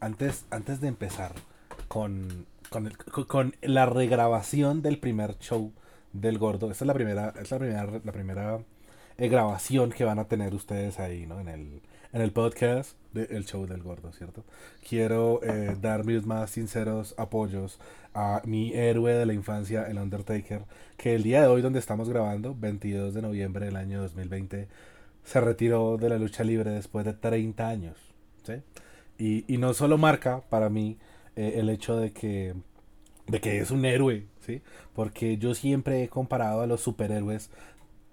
antes, antes de empezar con, con, con la regrabación del primer show del gordo, esta es la primera, es la primera, la primera eh, grabación que van a tener ustedes ahí, ¿no? En el, en el podcast del show del gordo, ¿cierto? Quiero eh, dar mis más sinceros apoyos a mi héroe de la infancia, el Undertaker, que el día de hoy donde estamos grabando, 22 de noviembre del año 2020, se retiró de la lucha libre después de 30 años, ¿sí? Y, y no solo marca para mí eh, el hecho de que, de que es un héroe, ¿sí? Porque yo siempre he comparado a los superhéroes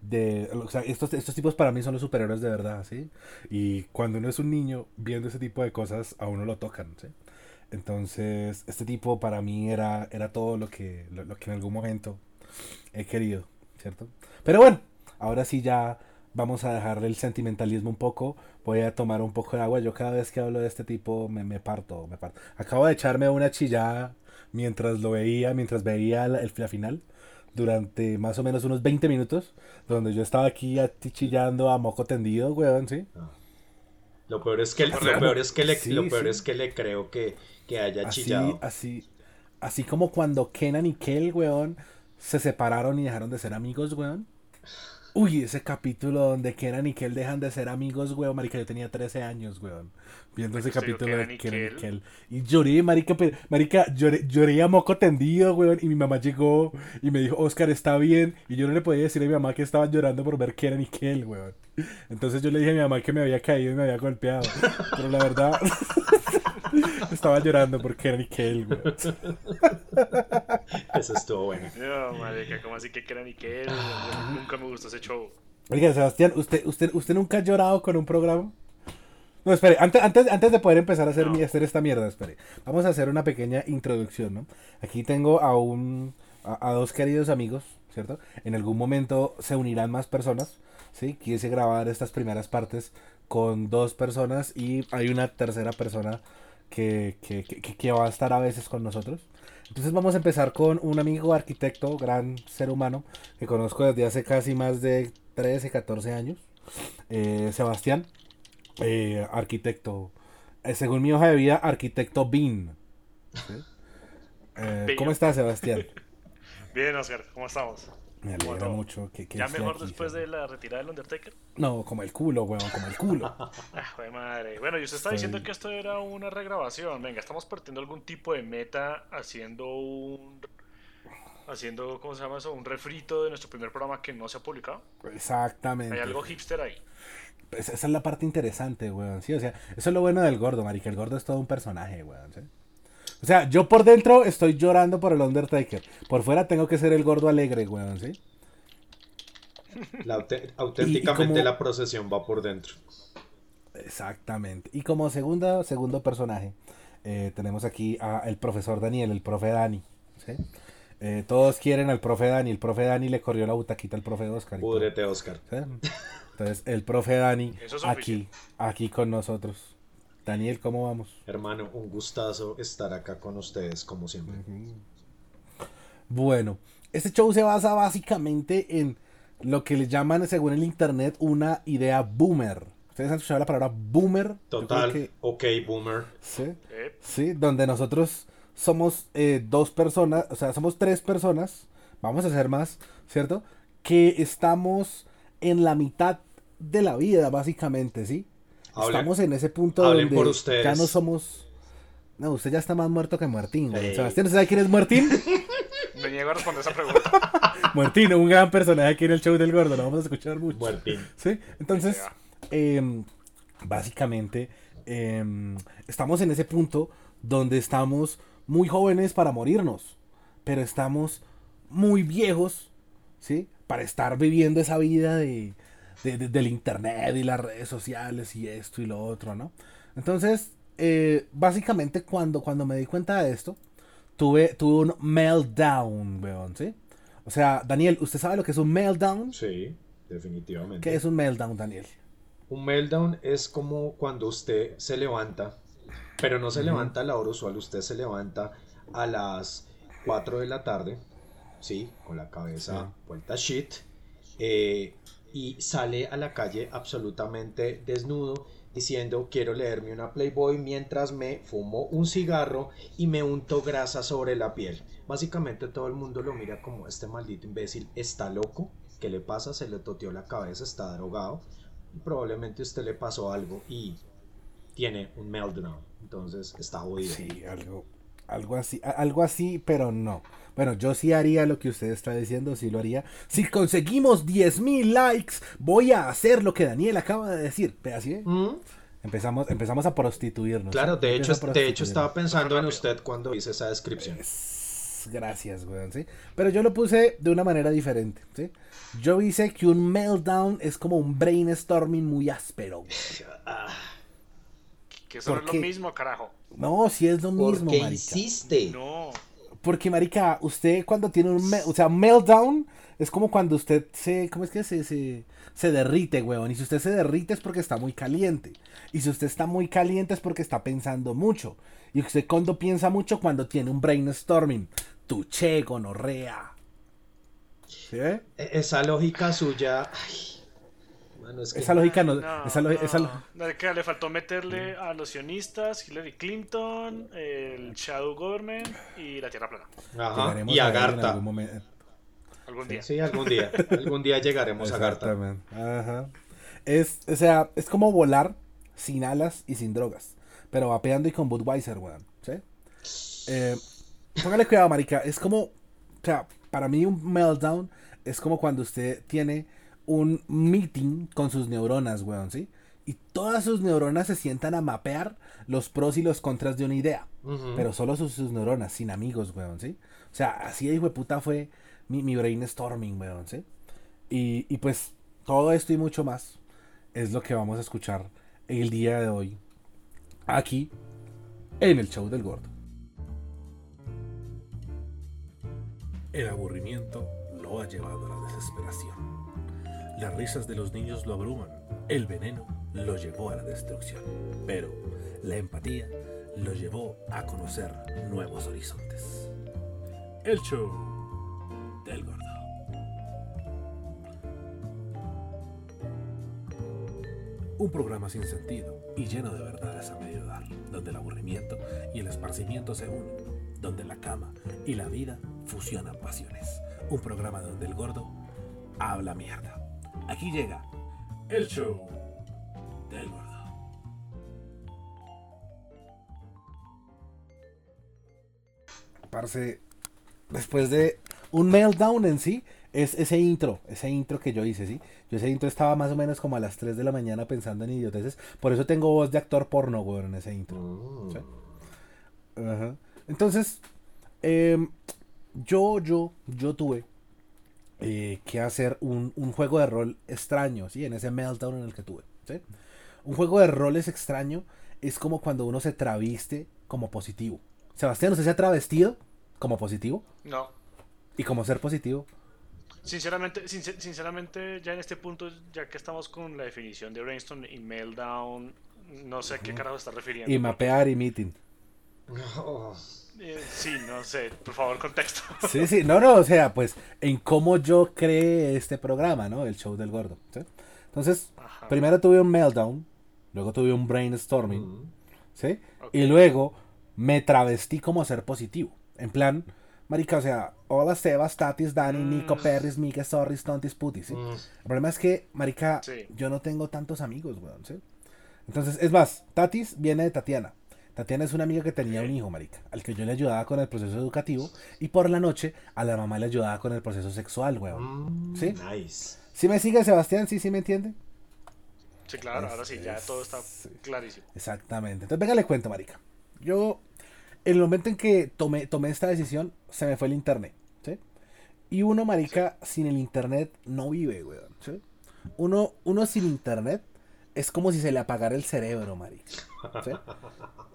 de o sea, estos, estos tipos para mí son los superhéroes de verdad, ¿sí? Y cuando uno es un niño viendo ese tipo de cosas, a uno lo tocan, ¿sí? Entonces, este tipo para mí era, era todo lo que, lo, que en algún momento he querido, ¿cierto? Pero bueno, ahora sí ya vamos a dejarle el sentimentalismo un poco. Voy a tomar un poco de agua. Yo cada vez que hablo de este tipo me, me parto, me parto. Acabo de echarme una chillada mientras lo veía, mientras veía la, el, la final durante más o menos unos 20 minutos, donde yo estaba aquí chillando a moco tendido, weón, ¿sí? Ah. Lo peor es que, lo peor es que, le, sí, lo peor sí. es que le creo que, que haya así, chillado. Así, así como cuando Kenan y Kel, weón, se separaron y dejaron de ser amigos, weón. Uy, ese capítulo donde Kenan y Kel dejan de ser amigos, weón. Marica, yo tenía 13 años, weón. Viendo ese capítulo de Kenan y Kel. Y lloré, marica, marica, lloré, lloré a moco tendido, weón. Y mi mamá llegó y me dijo, Oscar, está bien. Y yo no le podía decir a mi mamá que estaba llorando por ver Kenan y Kel, weón. Entonces yo le dije a mi mamá que me había caído y me había golpeado. Pero la verdad, estaba llorando por Kenan y Kel, weón. Eso estuvo bueno. No, marica, ¿cómo así que Kenan y Kel? Nunca me gustó ese show. Oiga, Sebastián, ¿usted, usted, ¿usted nunca ha llorado con un programa? No, espere, antes, antes, antes de poder empezar a hacer, no. hacer esta mierda, espere. Vamos a hacer una pequeña introducción, ¿no? Aquí tengo a un a, a, dos queridos amigos, ¿cierto? En algún momento se unirán más personas, ¿sí? Quise grabar estas primeras partes con dos personas y hay una tercera persona que, que, que, que va a estar a veces con nosotros. Entonces vamos a empezar con un amigo arquitecto, gran ser humano, que conozco desde hace casi más de 13, 14 años. Eh, Sebastián, eh, arquitecto. Eh, según mi hoja de vida, arquitecto. Eh, ¿Cómo estás, Sebastián? Bien, Oscar, ¿cómo estamos? Me alegra mucho que, que ¿Ya mejor aquí, después de la retirada del Undertaker? No, como el culo, weón, como el culo. ah, madre. Bueno, y usted está diciendo que esto era una regrabación. Venga, estamos partiendo algún tipo de meta haciendo un. Haciendo, ¿cómo se llama eso? Un refrito de nuestro primer programa que no se ha publicado. Exactamente. Hay algo hipster ahí. Pues esa es la parte interesante, weón. Sí, o sea, eso es lo bueno del gordo, marica. El gordo es todo un personaje, weón. ¿sí? O sea, yo por dentro estoy llorando por el Undertaker. Por fuera tengo que ser el gordo alegre, weón, ¿sí? La auténticamente y, y como... la procesión va por dentro. Exactamente. Y como segunda, segundo personaje, eh, tenemos aquí al profesor Daniel, el profe Dani. ¿sí? Eh, todos quieren al profe Dani. El profe Dani le corrió la butaquita al profe Oscar. Púdrete, Oscar. ¿sí? Entonces, el profe Dani aquí, aquí con nosotros. Daniel, ¿cómo vamos? Hermano, un gustazo estar acá con ustedes, como siempre. Uh -huh. Bueno, este show se basa básicamente en lo que le llaman, según el internet, una idea boomer. ¿Ustedes han escuchado la palabra boomer? Total, que... ok, boomer. ¿Sí? sí, donde nosotros somos eh, dos personas, o sea, somos tres personas, vamos a ser más, ¿cierto? Que estamos en la mitad de la vida, básicamente, ¿sí? Hablen, Estamos en ese punto hablen donde por ustedes. ya no somos. No, usted ya está más muerto que Muertín. Hey. Sebastián, ¿usted sabe quién es Muertín? Me niego a responder esa pregunta. Muertín, un gran personaje aquí en el show del gordo, lo vamos a escuchar mucho. Muertín. Sí, entonces, eh, básicamente, eh, estamos en ese punto donde estamos muy jóvenes para morirnos, pero estamos muy viejos, ¿sí? Para estar viviendo esa vida de, de, de, del internet y las redes sociales y esto y lo otro, ¿no? Entonces, eh, básicamente cuando, cuando me di cuenta de esto, tuve, tuve un meltdown, weón, ¿sí? O sea, Daniel, ¿usted sabe lo que es un meltdown? Sí, definitivamente. ¿Qué es un meltdown, Daniel? Un meltdown es como cuando usted se levanta, pero no se levanta a la hora usual, usted se levanta a las 4 de la tarde, ¿sí? Con la cabeza sí. vuelta shit, eh, y sale a la calle absolutamente desnudo, diciendo quiero leerme una Playboy mientras me fumo un cigarro y me unto grasa sobre la piel. Básicamente todo el mundo lo mira como este maldito imbécil está loco, ¿qué le pasa? Se le toteó la cabeza, está drogado probablemente usted le pasó algo y tiene un meltdown, entonces está jodido. Sí, algo, algo así, algo así, pero no. Bueno, yo sí haría lo que usted está diciendo, sí lo haría. Si conseguimos 10.000 likes, voy a hacer lo que Daniel acaba de decir. así ¿Mm? Empezamos, empezamos a prostituirnos. Claro, de hecho, de hecho estaba pensando en usted cuando hice esa descripción. Gracias, weón, ¿sí? Pero yo lo puse de una manera diferente, ¿sí? Yo hice que un meltdown es como un brainstorming muy áspero. Que eso no es lo mismo, carajo. No, si es lo mismo, ¿Por qué insiste? No. Porque, marica, usted cuando tiene un... o sea, meltdown es como cuando usted se... ¿Cómo es que se, se, se derrite, weón? Y si usted se derrite es porque está muy caliente. Y si usted está muy caliente es porque está pensando mucho. Y usted cuando piensa mucho cuando tiene un brainstorming. Tuche, gonorrea. ¿Sí e, Esa lógica suya... esa lógica no. esa, le faltó meterle a los sionistas, Hillary Clinton, el Shadow Government y la Tierra Plana. y a Garta. Algún, día. Sí, algún día. algún día llegaremos a Garta. Ajá. Es, o sea, es como volar sin alas y sin drogas. Pero vapeando y con Budweiser, weón. ¿Sí? Eh, póngale cuidado, marica. Es como. O sea, para mí un meltdown es como cuando usted tiene un meeting con sus neuronas, weón, ¿sí? Y todas sus neuronas se sientan a mapear los pros y los contras de una idea. Pero solo sus, neuronas, sin amigos, weón, ¿sí? O sea, así de hijo de puta fue mi, mi brainstorming, weón, ¿sí? Y, y pues todo esto y mucho más es lo que vamos a escuchar el día de hoy aquí en el show del gordo. El aburrimiento lo ha llevado a la desesperación. Las risas de los niños lo abruman. El veneno lo llevó a la destrucción. Pero la empatía lo llevó a conocer nuevos horizontes. El show del gordo. Un programa sin sentido y lleno de verdades a medio dar, donde el aburrimiento y el esparcimiento se unen, donde la cama y la vida fusionan pasiones. Un programa donde el gordo habla mierda. Aquí llega el show del gordo. Parce, después de un meltdown en sí, es ese intro, ese intro que yo hice, ¿sí? Yo ese intro estaba más o menos como a las 3 de la mañana pensando en idioteces. Por eso tengo voz de actor porno, güey, en ese intro. Mm. Entonces, em, yo, yo, yo tuve eh, que hacer un, juego de rol extraño, ¿sí? En ese meltdown en el que tuve, Un juego de rol es extraño es como cuando uno se traviste como positivo. Sebastián, ¿usted se ha travestido como positivo? No. ¿Y como ser positivo? Sinceramente, sinceramente, ya en este punto, ya que estamos con la definición de brainstorm y meltdown, no sé a qué carajo está refiriendo. Y mapear y meeting. No. Eh, sí, no sé, por favor, contexto. Sí, sí, no, no, o sea, pues en cómo yo creé este programa, ¿no? El show del gordo. Entonces, primero tuve un meltdown, luego tuve un brainstorming, ¿sí? Y luego me travestí como ser positivo. En plan, marica, o sea, hola Sebas, Tatis, Dani, mm. Nico, Perris, Miguel, Sorris, Tontis, Putis, ¿sí? Mm. El problema es que, marica, yo no tengo tantos amigos, weón, ¿sí? Entonces, es más, Tatis viene de Tatiana. Tatiana es una amiga que tenía un hijo, marica, al que yo le ayudaba con el proceso educativo y por la noche a la mamá le ayudaba con el proceso sexual, weón. Mm, ¿Sí? Nice. ¿Sí me sigue, Sebastián? ¿Sí, sí me entiende? Sí, claro, ahora sí, ya todo está clarísimo. Exactamente. Entonces, venga, le cuento, marica. Yo, en el momento en que tomé, tomé esta decisión, se me fue el internet, ¿sí? Y uno, marica, sin el internet no vive, weón, ¿sí? Uno, uno sin internet es como si se le apagara el cerebro, marica. ¿sí?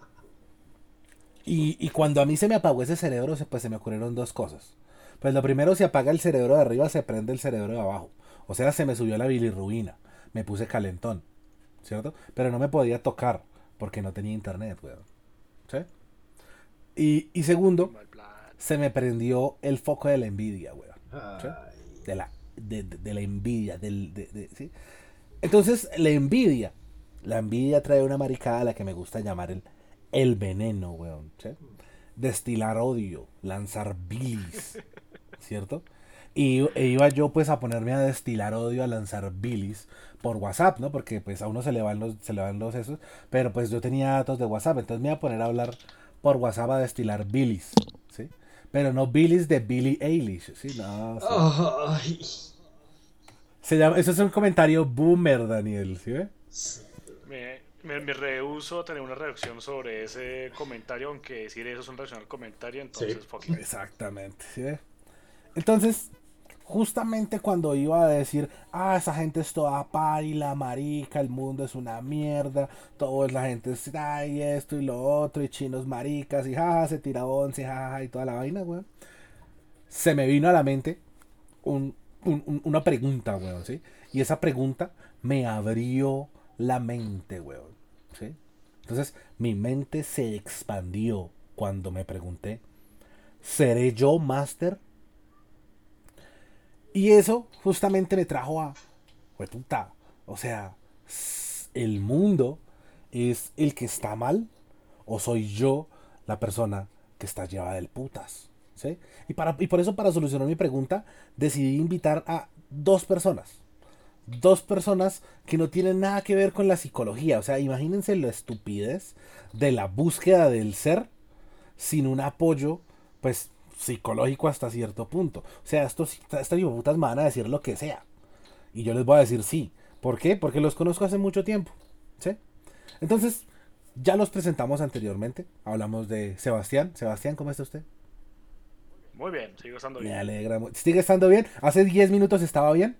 Y, cuando a mí se me apagó ese cerebro, pues se me ocurrieron dos cosas. Pues lo primero, se apaga el cerebro de arriba, se prende el cerebro de abajo. O sea, se me subió la bilirrubina. Me puse calentón. ¿Cierto? Pero no me podía tocar porque no tenía internet, weón. ¿Sí? Y, y segundo, se me prendió el foco de la envidia, weón. ¿sí? De, la, de, la envidia. Del, ¿sí? Entonces, la envidia La envidia trae una maricada a la que me gusta llamar el, el veneno, weón. ¿sí? Destilar odio, lanzar bilis, ¿cierto? Y e iba yo pues a ponerme a destilar odio, a lanzar bilis por WhatsApp, ¿no? Porque pues a uno se le van los, se le van los esos, pero pues yo tenía datos de WhatsApp, entonces me iba a poner a hablar por WhatsApp a destilar bilis, ¿sí? Pero no bilis de Billie Eilish, ¿sí? No, sí. Se llama, eso es un comentario boomer, Daniel, ¿sí ve? Me, me, me rehuso a tener una reacción sobre ese comentario, aunque decir eso es una reacción al comentario, entonces Sí. fuck it. Exactamente, ¿sí? Entonces, justamente cuando iba a decir, ah, esa gente es toda paila, marica, el mundo es una mierda, todo es la gente es, ay, esto y lo otro, y chinos maricas, y jaja, se tira once, jaja, y toda la vaina, weón. Se me vino a la mente un- un- un- una pregunta, weón, ¿sí? Y esa pregunta me abrió la mente, weón, Entonces, mi mente se expandió cuando me pregunté, ¿seré yo máster? Y eso justamente me trajo a, puta, o sea, el mundo es el que está mal o soy yo la persona que está llevada del putas, ¿sí? Y, para, y por eso para solucionar mi pregunta decidí invitar a dos personas. Dos personas que no tienen nada que ver con la psicología. O sea, imagínense la estupidez de la búsqueda del ser sin un apoyo, pues, psicológico hasta cierto punto. O sea, estos, estas putas me van a decir lo que sea. Y yo les voy a decir sí. ¿Por qué? Porque los conozco hace mucho tiempo. ¿Sí? Entonces, ya los presentamos anteriormente. Hablamos de Sebastián. Sebastián, ¿cómo está usted? Muy bien, sigo estando Me bien. alegra. mu- ¿Sigue estando bien? ¿Hace 10 minutos estaba bien?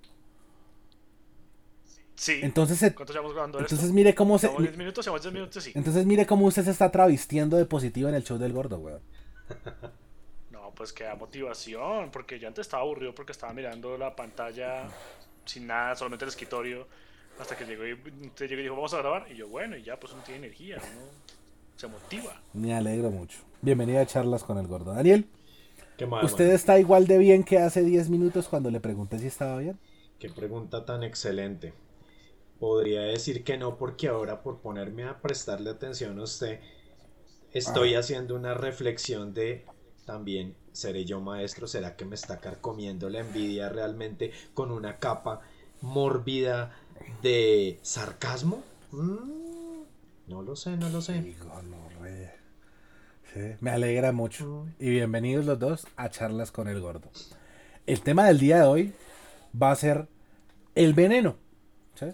Sí. Entonces, se- ¿Cuánto llevamos grabando entonces esto? mire cómo se... ¿Llevamos 10 minutos? ¿Llevamos 10 minutos? Sí. Entonces mire cómo usted se está travistiendo de positivo en el show del gordo, weón. No, pues que da motivación, porque yo antes estaba aburrido porque estaba mirando la pantalla sin nada, solamente el escritorio, hasta que llegó y, usted llegó y dijo, vamos a grabar, y yo, bueno, y ya, pues uno tiene energía, uno se motiva. Me alegro mucho. Bienvenida a charlas con el gordo. Daniel, ¿Qué más, ¿usted está igual de bien que hace 10 minutos cuando le pregunté si estaba bien? Qué pregunta tan excelente. Podría decir que no, porque ahora por ponerme a prestarle atención a usted, estoy haciendo una reflexión de también, ¿seré yo maestro? ¿Será que me está carcomiendo la envidia realmente con una capa mórbida de sarcasmo? Mm, no lo sé, no lo sé. Digo, no, re. Sí, me alegra mucho. Y bienvenidos los dos a charlas con el gordo. El tema del día de hoy va a ser el veneno. ¿sí?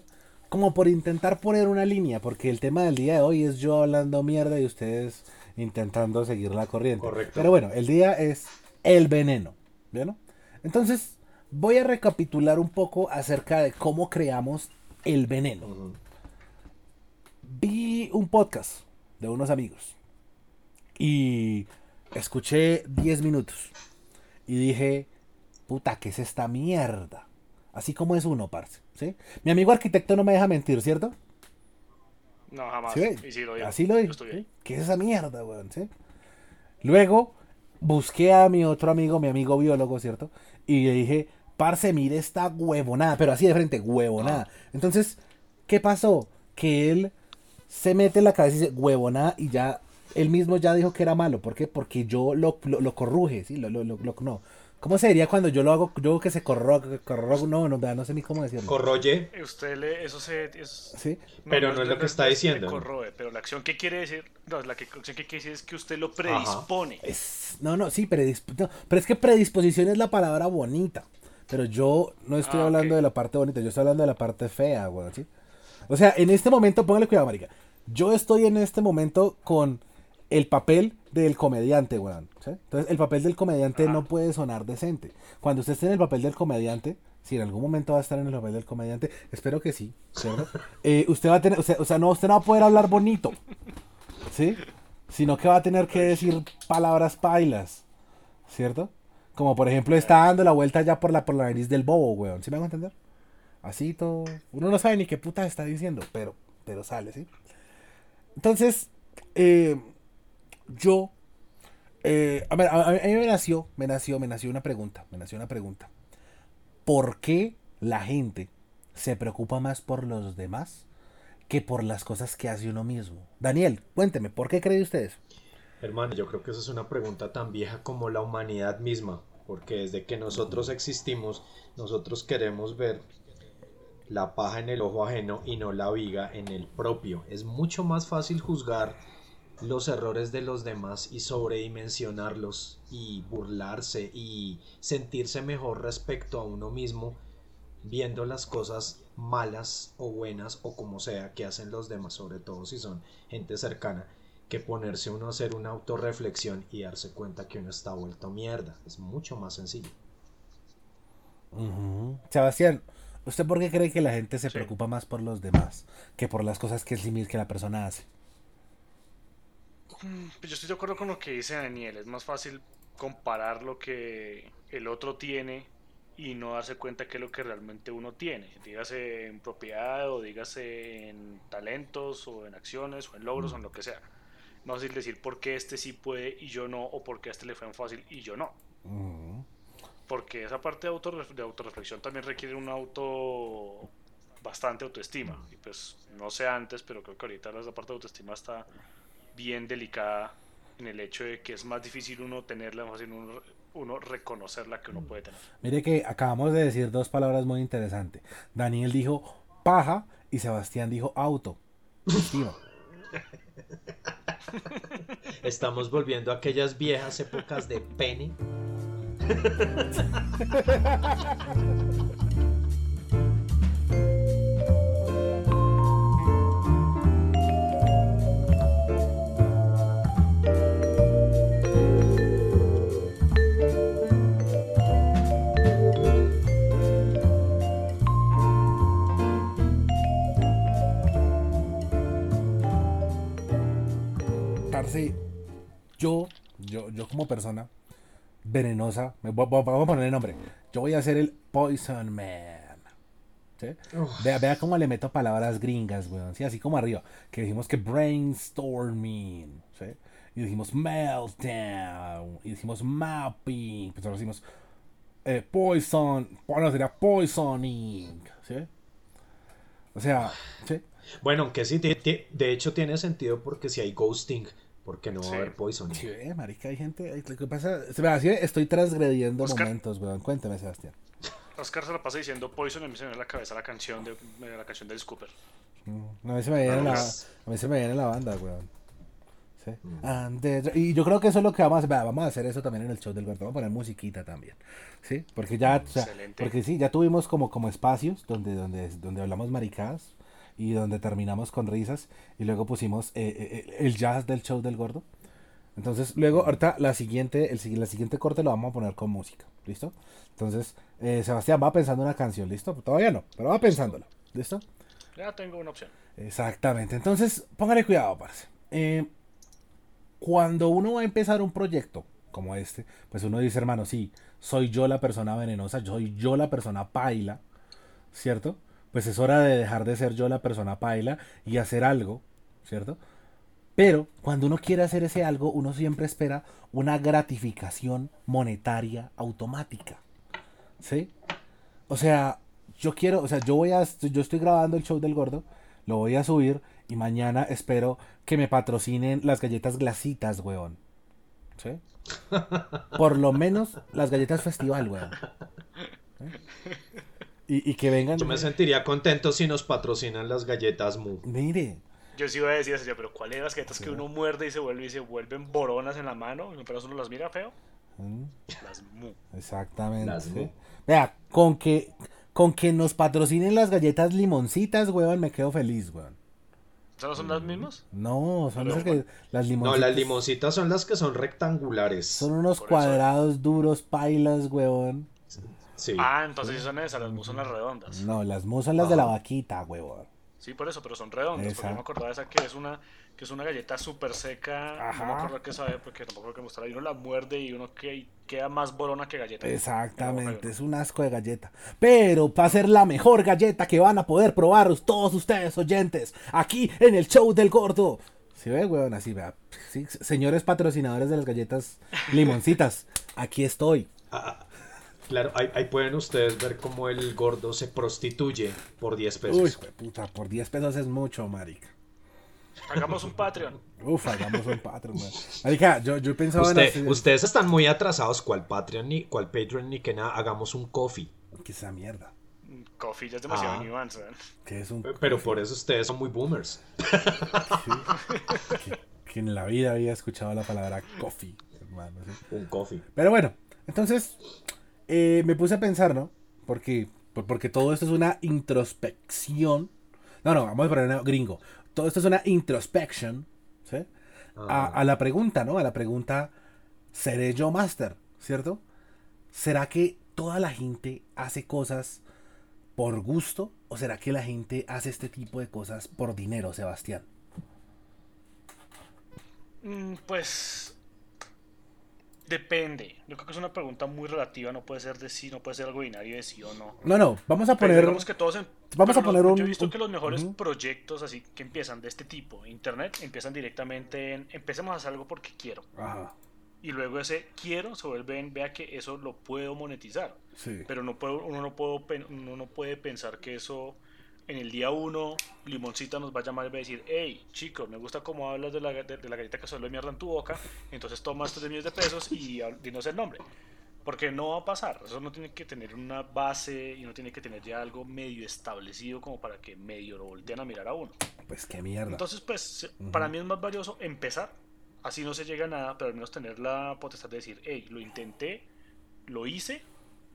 Como por intentar poner una línea, porque el tema del día de hoy es yo hablando mierda y ustedes intentando seguir la corriente. Correcto. Pero bueno, el día es el veneno. ¿Bien? Entonces, voy a recapitular un poco acerca de cómo creamos el veneno vi un podcast de unos amigos y escuché 10 minutos y dije, puta, ¿qué es esta mierda? Así como es uno, parce, ¿sí? Mi amigo arquitecto no me deja mentir, ¿cierto? No, jamás. Y sí, lo digo. Así lo digo. ¿Qué es esa mierda, weón? Luego busqué a mi otro amigo, mi amigo biólogo, ¿cierto? Y le dije, parce, mire esta huevonada, pero así de frente, huevonada. Entonces, ¿qué pasó? Que él se mete en la cabeza y dice, huevonada, y ya, él mismo ya dijo que era malo. ¿Por qué? Porque yo lo, lo, lo corruje, ¿sí? Lo, lo, lo- lo- no. ¿Cómo se diría cuando yo lo hago, yo que se corrogue, corrogue, no, no, no sé ni cómo decirlo. Corroye, Usted le, eso se... es- ¿Sí? Pero no es lo que está diciendo, corroe, pero la acción que quiere decir, no, la que, acción que quiere decir es que usted lo predispone. Es- no, no, sí, predisp- no, pero es que predisposición es la palabra bonita. Pero yo no estoy Ah, hablando de la parte bonita, yo estoy hablando de la parte fea, güey, ¿sí? O sea, en este momento, póngale cuidado, marica. Yo estoy en este momento con el papel del comediante, weón. ¿sí? Entonces, el papel del comediante Ajá. no puede sonar decente. Cuando usted esté en el papel del comediante, si en algún momento va a estar en el papel del comediante, espero que sí, ¿cierto? Eh, usted va a tener, o sea, o sea, no, usted no va a poder hablar bonito, ¿sí? Sino que va a tener que decir palabras pailas, ¿cierto? Como por ejemplo, está dando la vuelta ya por la, por la nariz del bobo, weón. ¿Sí me hago entender? Así todo. Uno no sabe ni qué puta está diciendo, pero, pero sale, ¿sí? Entonces, eh, yo. eh, a ver, a, mí me nació, me nació, me nació una pregunta. Me nació una pregunta. ¿Por qué la gente se preocupa más por los demás que por las cosas que hace uno mismo. Daniel, cuénteme, ¿por qué cree usted eso? Hermano, yo creo que esa es una pregunta tan vieja como la humanidad misma, porque desde que nosotros existimos, nosotros queremos ver la paja en el ojo ajeno y no la viga en el propio. Es mucho más fácil juzgar los errores de los demás y sobredimensionarlos y burlarse y sentirse mejor respecto a uno mismo viendo las cosas malas o buenas o como sea que hacen los demás, sobre todo si son gente cercana, que ponerse uno a hacer una autorreflexión y darse cuenta que uno está vuelto mierda. Es mucho más sencillo. Sebastián, ¿usted por qué cree que la gente se preocupa más por los demás que por las cosas que, es que la persona hace? Pues yo estoy de acuerdo con lo que dice Daniel. Es más fácil comparar lo que el otro tiene y no darse cuenta que es lo que realmente uno tiene. Dígase en propiedad o dígase en talentos o en acciones o en logros o en lo que sea. No es decir por qué este sí puede y yo no o por qué a este le fue fácil y yo no. Porque esa parte de, auto, de autorreflexión también requiere un auto bastante autoestima. Y pues no sé antes, pero creo que ahorita esa parte de autoestima está bien delicada en el hecho de que es más difícil uno tenerla, más fácil uno, uno reconocerla que uno puede tener. Mire que acabamos de decir dos palabras muy interesantes. Daniel dijo paja y Sebastián dijo auto. Estamos volviendo a aquellas viejas épocas de yo, yo, yo como persona venenosa, vamos a poner el nombre. Yo voy a ser el Poison Man. Vea, vea cómo le meto palabras gringas, weón. ¿sí? Así como arriba. Que dijimos que brainstorming. Y dijimos meltdown. Y dijimos mapping. Pues ahora decimos eh, poison. Bueno, sería poisoning. O sea, ¿sí? Bueno, aunque sí, de hecho tiene sentido porque si hay ghosting, porque no va a haber Poison. Sí, marica, hay gente. Lo que pasa, estoy transgrediendo momentos, weón. Cuéntame, Sebastián. Oscar se la pasa diciendo Poison y me se me viene la cabeza la canción de la canción de Scooper. No, a mí se me viene, la, a mí se me viene la banda, weón. ¿Sí? Mm. y yo creo que eso es lo que vamos a hacer. Vamos a hacer eso también en el show del gordo. Vamos a poner musiquita también. ¿Sí? Porque ya, porque sí, ya tuvimos como, como espacios donde, donde, donde hablamos maricadas y donde terminamos con risas y luego pusimos eh, eh, eh, el jazz del show del gordo. Entonces, luego, ahorita la siguiente, el, la siguiente corte lo vamos a poner con música, ¿listo? Entonces, Sebastián va pensando una canción, ¿listo? Todavía no, pero va pensándola, ¿listo? Ya tengo una opción. Exactamente, entonces, póngale cuidado, parce. cuando uno va a empezar un proyecto como este, pues uno dice, hermano, sí, soy yo la persona venenosa, soy yo la persona paila, ¿cierto? Pues es hora de dejar de ser yo la persona paila y hacer algo, ¿cierto? Pero cuando uno quiere hacer ese algo, uno siempre espera una gratificación monetaria automática. ¿Sí? O sea, yo quiero, o sea, yo voy a, yo estoy grabando el show del gordo, lo voy a subir y mañana espero que me patrocinen las galletas glasitas, weón. ¿Sí? Por lo menos las galletas festival, weón. Y, que vengan. Yo me sentiría contento si nos patrocinan las galletas Mu. Mire. Yo sí iba a decir eso, pero ¿cuáles las galletas que uno muerde y se vuelve y se vuelven boronas en la mano? Pero uno las mira feo. Mm. Las Mu. Exactamente. Vea, con que, con que nos patrocinen las galletas limoncitas, weón, me quedo feliz, weón. ¿No son las mismas? No, son las que las limoncitas. No, las limoncitas son las que son rectangulares. Son unos cuadrados duros, pailas, weón. Ah, entonces son esas, las mus son las redondas. No, las mus son las de la vaquita, huevón. Sí, por eso, pero son redondas. Porque yo me acordaba de esa que es una, que es una galleta súper seca. No me acuerdo qué sabe, porque tampoco creo que mostraba. Y uno la muerde y uno que, queda más borona que galleta. Exactamente, es un asco de galleta. Pero va a ser la mejor galleta que van a poder probar todos ustedes, oyentes, aquí en el show del gordo. ¿Sí ve, weón? Así, vea. señores patrocinadores de las galletas limoncitas, aquí estoy. Ah, Claro, ahí, ahí pueden ustedes ver cómo el gordo se prostituye por 10 pesos. Uy, puta, por 10 pesos es mucho, marica. Hagamos un Patreon. Uf, hagamos un Patreon, man. Marica, yo, yo pensaba Usted- en hacer- ustedes están muy atrasados, cual Patreon ni cual Patreon ni que nada, hagamos un coffee. ¿Qué es esa mierda? Coffee ya es demasiado Ah. nuance, ¿eh? ¿Qué es un Pero por eso ustedes son muy boomers. que, que en la vida había escuchado la palabra coffee, hermano. ¿sí? Un coffee. Pero bueno, entonces eh, me puse a pensar, ¿no? Porque, por- porque todo esto es una introspección. No, no, vamos a poner una- gringo. Todo esto es una introspection, ¿sí? A, Ah. a la pregunta, ¿no? A la pregunta, ¿seré yo master? ¿Cierto? ¿Será que toda la gente hace cosas por gusto? ¿O será que la gente hace este tipo de cosas por dinero, Sebastián? Mm, Pues depende. Yo creo que es una pregunta muy relativa. No puede ser de sí, no puede ser algo binario de sí o no. No, no, vamos a Pero poner... digamos que todos en- vamos a pero poner los- un- Yo he visto que los mejores Ujú. proyectos así que empiezan de este tipo, internet, empiezan directamente en empecemos a hacer algo porque quiero. Ajá, Y luego ese quiero se vuelve en vea que eso lo puedo monetizar. sí. Pero no puedo, uno, no puedo, uno no puede pensar que eso en el día uno, Limoncita nos va a llamar y va a decir, hey, chicos, me gusta cómo hablas de la, de, de la galleta que solo de mierda en tu boca, entonces toma estos 10 millones de pesos y dinos el nombre. Porque no va a pasar, eso no tiene que tener una base y no tiene que tener ya algo medio establecido como para que medio lo volteen a mirar a uno. Pues qué mierda. Entonces, pues, para mí es más valioso empezar, así no se llega a nada, pero al menos tener la potestad de decir, hey, lo intenté, lo hice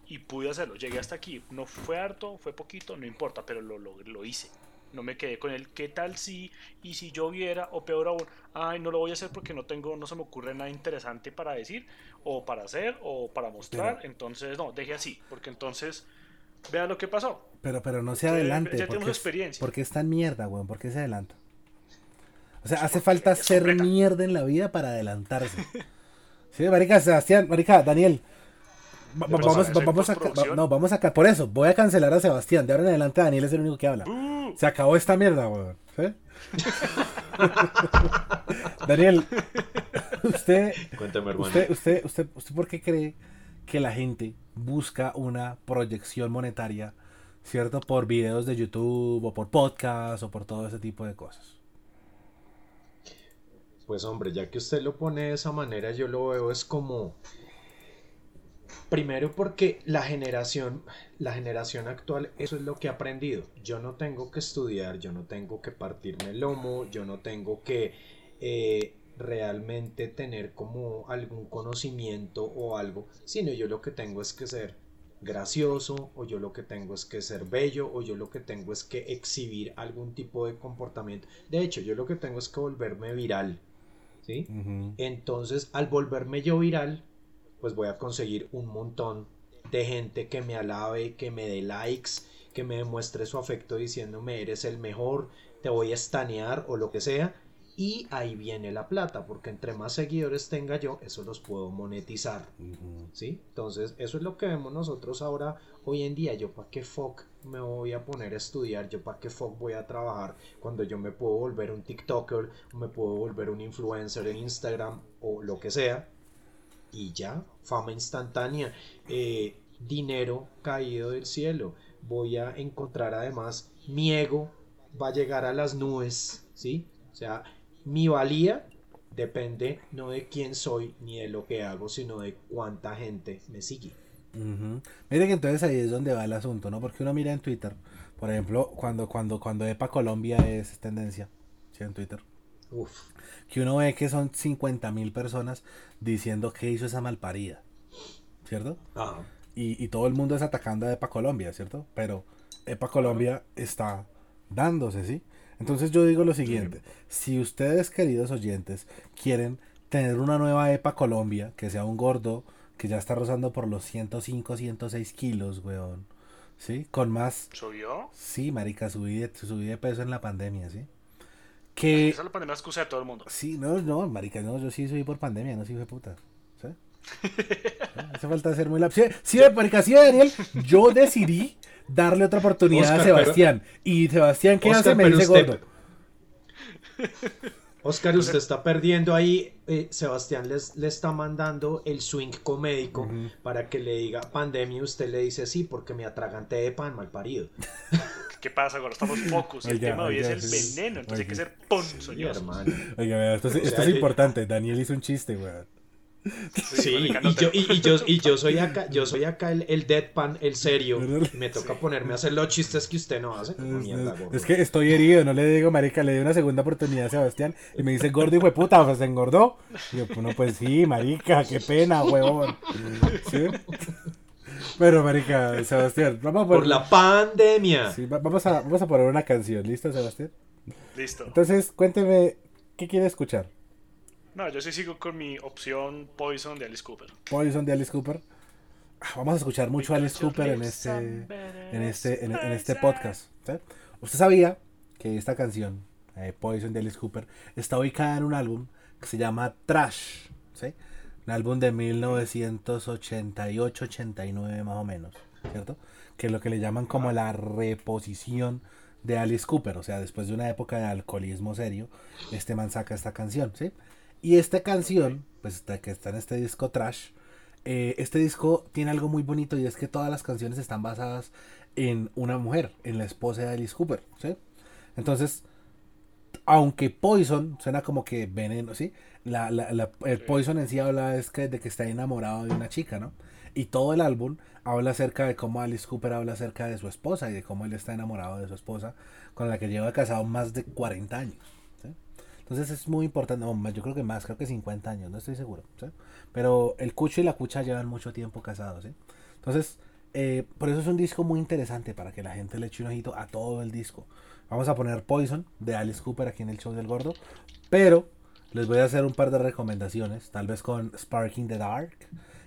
y pude hacerlo. Llegué hasta aquí. No fue harto, fue poquito, no importa, pero lo, lo, lo hice. No me quedé con el qué tal si, y si yo viera, o peor aún, ay, no lo voy a hacer porque no tengo, no se me ocurre nada interesante para decir, o para hacer, o para mostrar. Pero- entonces, no, deje así, porque entonces, vea lo que pasó. Pero, pero no se adelante. ya porque tenemos experiencia. Porque es tan mierda, weón. ¿Por qué se adelanta? O sea, hace porque falta ser mierda en la vida para adelantarse. Sí, marica, Sebastián, marica, Daniel. Va- va- Pero vamos, vamos a, no, vamos a, por eso, voy a cancelar a Sebastián. De ahora en adelante Daniel es el único que habla. ¡Uh! Se acabó esta mierda, weón. ¿Sí? Daniel, usted, Cuéntame, hermano. usted, usted, usted, usted, ¿por qué cree que la gente busca una proyección monetaria, cierto, por videos de YouTube o por podcast o por todo ese tipo de cosas? Pues hombre, ya que usted lo pone de esa manera, yo lo veo es como... Primero porque la generación, la generación actual, eso es lo que ha aprendido. Yo no tengo que estudiar, yo no tengo que partirme el lomo, yo no tengo que eh, realmente tener como algún conocimiento o algo, sino yo lo que tengo es que ser gracioso, o yo lo que tengo es que ser bello, o yo lo que tengo es que exhibir algún tipo de comportamiento. De hecho, yo lo que tengo es que volverme viral. ¿Sí? Entonces, al volverme yo viral, pues voy a conseguir un montón de gente que me alabe, que me dé likes, que me demuestre su afecto diciéndome eres el mejor, te voy a estanear o lo que sea. Y ahí viene la plata, porque entre más seguidores tenga yo, eso los puedo monetizar. ¿Sí? Entonces, eso es lo que vemos nosotros ahora, hoy en día. Yo, ¿para qué fuck me voy a poner a estudiar? Yo, ¿para qué fuck voy a trabajar cuando yo me puedo volver un TikToker, me puedo volver un influencer en Instagram o lo que sea? Y ya, fama instantánea, eh, dinero caído del cielo. Voy a encontrar además mi ego, va a llegar a las nubes, ¿sí? O sea, mi valía depende no de quién soy ni de lo que hago, sino de cuánta gente me sigue. Ujú. Mire que entonces ahí es donde va el asunto, ¿no? Porque uno mira en Twitter, por ejemplo, cuando, cuando, cuando EPA Colombia es tendencia, ¿sí? En Twitter, Uf, que uno ve que son 50 mil personas diciendo que hizo esa malparida, ¿cierto? ah, Y, y todo el mundo es atacando a EPA Colombia, ¿cierto? Pero EPA Colombia está dándose, ¿sí? Entonces yo digo lo siguiente, si ustedes queridos oyentes quieren tener una nueva EPA Colombia, que sea un gordo que ya está rozando por los 105, 106 kilos, weón, ¿sí? Con más, ¿Subió? sí, marica, subí de, subí de peso en la pandemia, ¿sí? Que, Esa es la pandemia excusa de todo el mundo. sí, no, no, marica, no, yo sí subí por pandemia, no sí fue puta, ¿sí? Hace falta ser muy la... Sí, marica, sí, Daniel, yo decidí darle otra oportunidad Oscar, a pero- Sebastián. Y Sebastián, ¿qué Oscar, hace? Me pero dice usted- gordo. Oscar, usted está perdiendo ahí. eh, Sebastián les, le está mandando el swing comédico para que le diga pandemia. Usted le dice sí, porque me atraganté de pan mal parido. ¿Qué pasa? Ahora estamos focus. y el Oiga, tema de hoy es oiga, el sí. veneno. Entonces hay que Oiga. ser Sí, ponzoñoso. hermano. Oiga, vea, esto, es, O esto sea, es yo- importante. Daniel hizo un chiste, weón. Sí, y yo, y, y yo, y yo soy acá, yo soy acá el, el deadpan, el serio. Me toca ponerme a hacer los chistes que usted no hace. como mierda, Es, gordo. es que estoy herido, no le digo, marica, le di una segunda oportunidad a Sebastián y me dice, gordo, hijo de puta, pues se engordó. Y yo, no, pues sí, marica, qué pena, huevón. ¿Sí? Pero, marica, Sebastián, vamos a poner, Por la pandemia. sí, vamos, a, vamos a poner una canción, ¿listo, Sebastián? Listo. Entonces, cuénteme, ¿qué quiere escuchar? No, yo sí sigo con mi opción Poison de Alice Cooper. Poison de Alice Cooper. Vamos a escuchar mucho a Alice Cooper en este, en este, en, en este podcast. ¿sí? Usted sabía que esta canción, eh, Poison de Alice Cooper, está ubicada en un álbum que se llama Trash. ¿sí? Un álbum de 1988-89 más o menos. ¿Cierto? Que es lo que le llaman como la reposición de Alice Cooper. O sea, después de una época de alcoholismo serio, este man saca esta canción. ¿sí? Y esta canción, pues está, que está en este disco Trash, eh, este disco tiene algo muy bonito y es que todas las canciones están basadas en una mujer, en la esposa de Alice Cooper, ¿sí? Entonces, aunque Poison suena como que veneno, ¿sí? La, la- la- el Poison en sí habla es que, de que está enamorado de una chica, ¿no? Y todo el álbum habla acerca de cómo Alice Cooper habla acerca de su esposa y de cómo él está enamorado de su esposa, con la que lleva casado más de 40 años. Entonces es muy importante, no, yo creo que más, creo que 50 años, no estoy seguro. Pero el cucho y la cucha llevan mucho tiempo casados. ¿sí? Entonces, eh, por eso es un disco muy interesante para que la gente le eche un ojito a todo el disco. Vamos a poner Poison de Alice Cooper aquí en el show del gordo. Pero les voy a hacer un par de recomendaciones, tal vez con Sparking the Dark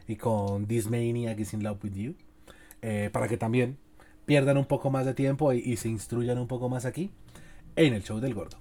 y con This Maniac is in Love with You. eh, para que también pierdan un poco más de tiempo y se instruyan un poco más aquí en el show del gordo.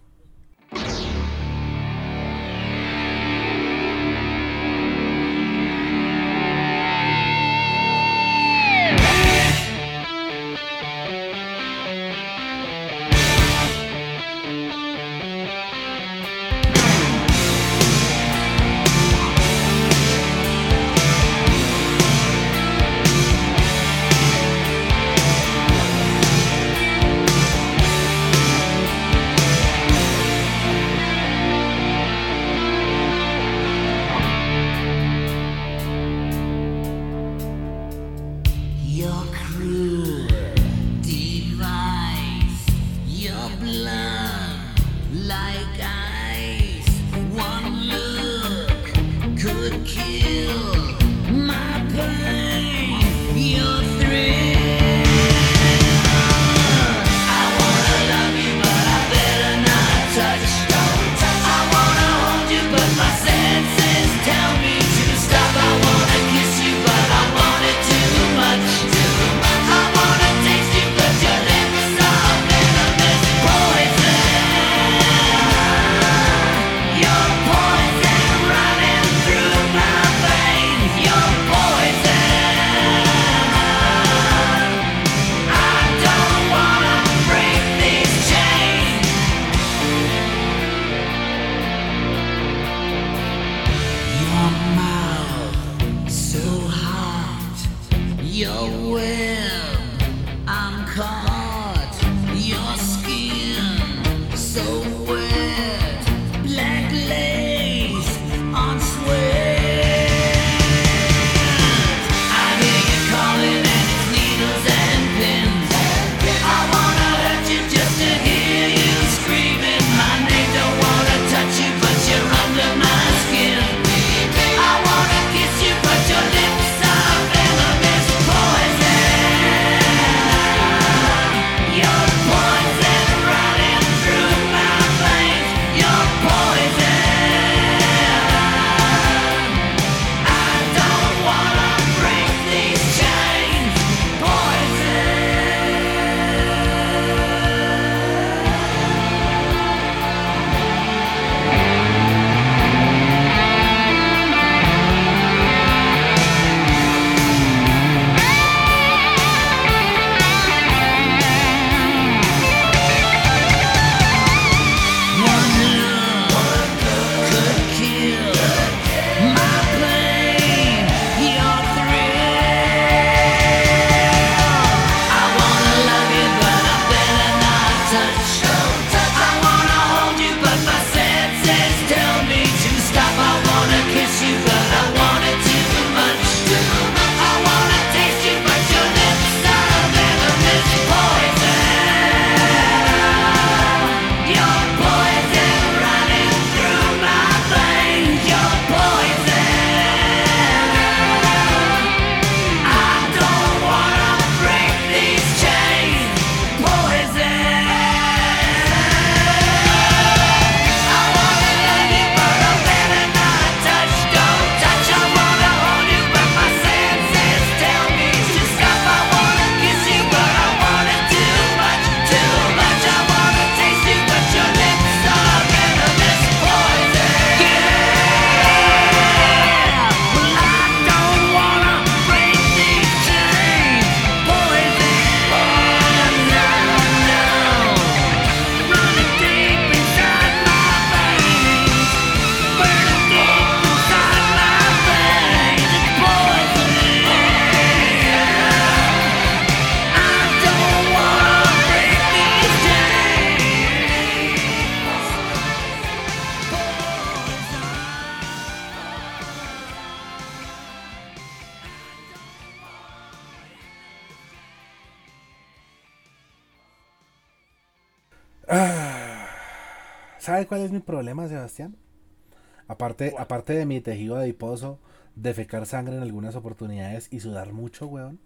Aparte, de mi tejido adiposo, defecar sangre en algunas oportunidades y sudar mucho, weón.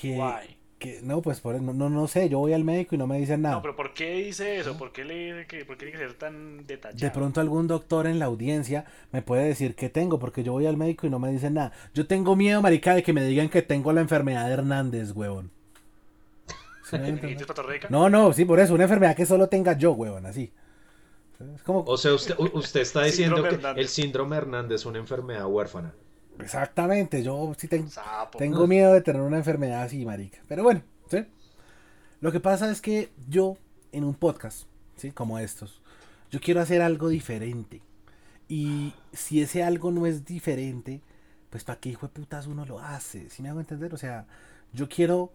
Que, Why? que no, pues por no, no, no sé, yo voy al médico y no me dicen nada. No, pero ¿por qué dice eso? ¿Por qué le dice que, por qué tiene que ser tan detallado? De pronto algún doctor en la audiencia me puede decir que tengo, porque yo voy al médico y no me dicen nada. Yo tengo miedo, marica, de que me digan que tengo la enfermedad de Hernández, huevón. ¿Sí me ¿Y entiendes? es patorreica? No, no, sí, por eso, una enfermedad que solo tenga yo, huevón, así. Es como, O sea, usted, usted está diciendo Síndrome que Hernández. el síndrome Hernández es una enfermedad huérfana. exactamente, yo sí tengo, Sapo. tengo miedo de tener una enfermedad así, marica. Pero bueno, ¿sí? Lo que pasa es que yo, en un podcast, ¿sí? Como estos, yo quiero hacer algo diferente. Y si ese algo no es diferente, pues ¿para qué hijo de putas uno lo hace? ¿Sí me hago entender? O sea, yo quiero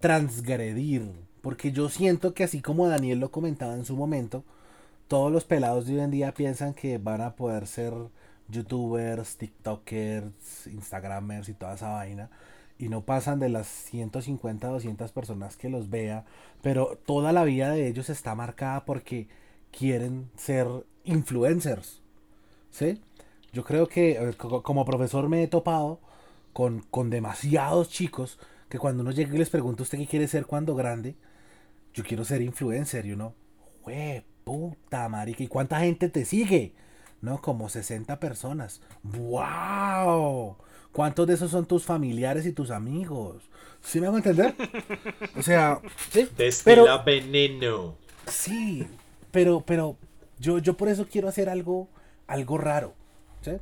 transgredir. Porque yo siento que así como Daniel lo comentaba en su momento, todos los pelados de hoy en día piensan que van a poder ser youtubers, tiktokers, instagramers y toda esa vaina. Y no pasan de las 150, 200 personas que los vea. Pero toda la vida de ellos está marcada porque quieren ser influencers. ¿Sí? Yo creo que co- como profesor me he topado con, con demasiados chicos que cuando uno llega y les pregunta usted qué quiere ser cuando grande, yo quiero ser influencer, y uno, ¡Jue puta marica! ¿Y cuánta gente te sigue? No, como 60 personas. ¡Wow! ¿Cuántos de esos son tus familiares y tus amigos? ¿Sí me hago entender? O sea, sí, Destila veneno. Sí, pero, pero yo, yo por eso quiero hacer algo, algo raro, ¿sí?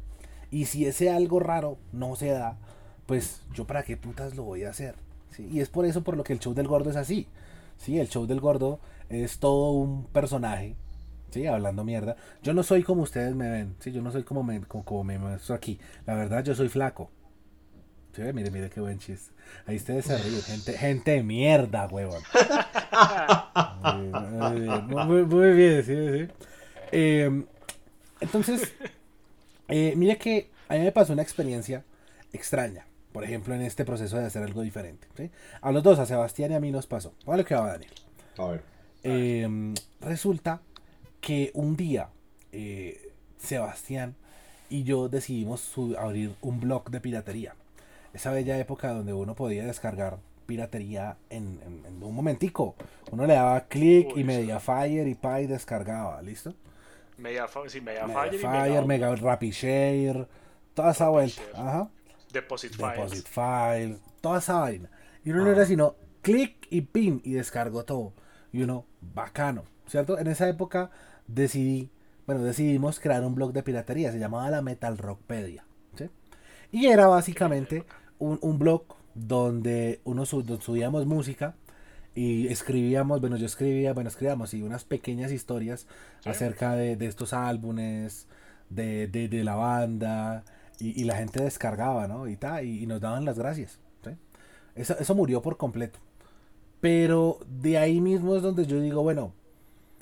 Y si ese algo raro no se da, pues yo para qué putas lo voy a hacer, ¿sí? Y es por eso por lo que el show del gordo es así, ¿sí? El show del gordo es todo un personaje, ¿sí? Hablando mierda. Yo no soy como ustedes me ven, ¿sí? Yo no soy como me, como, como me muestro aquí. La verdad, yo soy flaco. ¿Sí? Mire, mire qué buen chiste. Ahí ustedes se ríen. Gente, gente de mierda, huevón. Muy bien, muy bien, muy, muy bien, sí, sí. Eh, entonces, eh, mire que a mí me pasó una experiencia extraña, por ejemplo, en este proceso de hacer algo diferente. ¿sí? A los dos, a Sebastián y a mí nos pasó. ¿Cuál que va, Daniel? A ver. Eh, resulta que un día eh, Sebastián y yo decidimos abrir un blog de piratería. Esa bella época donde uno podía descargar piratería en, en- en un momentico. Uno le daba clic y. Mediafire y y descargaba, ¿listo? Media, fa- sí, media Fire y Mediafire, Mega Mega Rapid Share, toda esa vuelta. Ajá. Deposit Files. Deposit Files, toda esa vaina. Y uno no era sino clic y pin y descargó todo. Y uno, bacano, ¿cierto? En esa época decidí, bueno, decidimos crear un blog de piratería, se llamaba la Metal Rockpedia. ¿sí? Y era básicamente un, un blog donde uno sub- donde subíamos música y escribíamos, bueno, yo escribía, bueno, escribíamos y unas pequeñas historias acerca de, de estos álbumes, de, de, de la banda, y, y la gente descargaba, ¿no? Y, ta, y, y nos daban las gracias. ¿sí? Eso, eso murió por completo. Pero de ahí mismo es donde yo digo, bueno,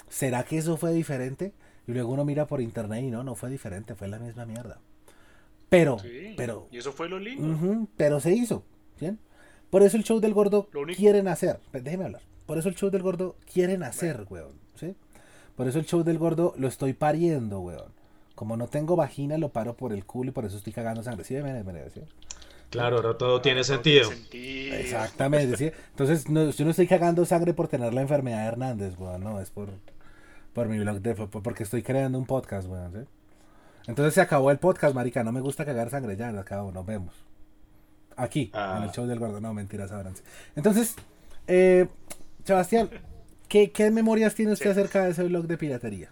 ¿será que eso fue diferente? Y luego uno mira por internet y no, no fue diferente, fue la misma mierda. Pero, Sí, pero, Y eso fue lo lindo. Pero se hizo. ¿bien? Por eso el show del gordo quieren hacer. Déjeme hablar. Por eso el show del gordo quieren hacer, weón. ¿sí? Por eso el show del gordo lo estoy pariendo, weón. Como no tengo vagina, lo paro por el culo y por eso estoy cagando sangre. ¿Sí? ¿Me- me- me- sí? Claro, ahora todo tiene Todo sentido. sentido. Exactamente, ¿sí? Entonces, no, yo no estoy cagando sangre por tener la enfermedad de Hernández, weón. No, es por, por mi blog de... por- porque estoy creando un podcast, weón. ¿sí? Entonces se acabó el podcast, marica. No me gusta cagar sangre. Ya, lo acabo. Nos vemos. Aquí, Ah. en el show del gordo. No, mentiras, ábranse. Entonces, eh, Sebastián, ¿qué, ¿qué memorias tiene usted Sí. acerca de ese blog de piratería?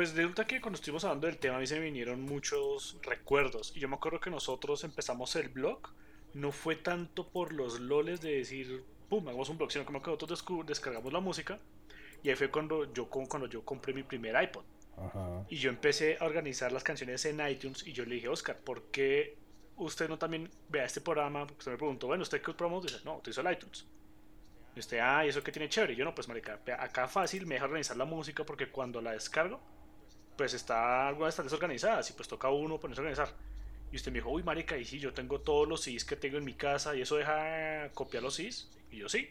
Pues resulta que cuando estuvimos hablando del tema a mí se me vinieron muchos recuerdos. Y yo me acuerdo que nosotros empezamos el blog. No fue tanto por los loles de decir, pum, hagamos un blog, sino como que nosotros descargamos la música. Y ahí fue cuando yo, cuando yo compré mi primer iPod. Ajá. Y yo empecé a organizar las canciones en iTunes y yo le dije, Oscar, ¿por qué usted no también vea este programa? Porque usted me preguntó, bueno, ¿usted qué programa utiliza? No, utilizo el iTunes. Y usted, ah, ¿y eso qué tiene chévere? Y yo no, pues marica, acá fácil me deja organizar la música porque cuando la descargo, pues está algunas están desorganizadas y pues toca a uno ponerse a organizar. Y usted me dijo, uy, marica, y sí, yo tengo todos los CDs que tengo en mi casa y eso deja copiar los CDs. Y yo sí.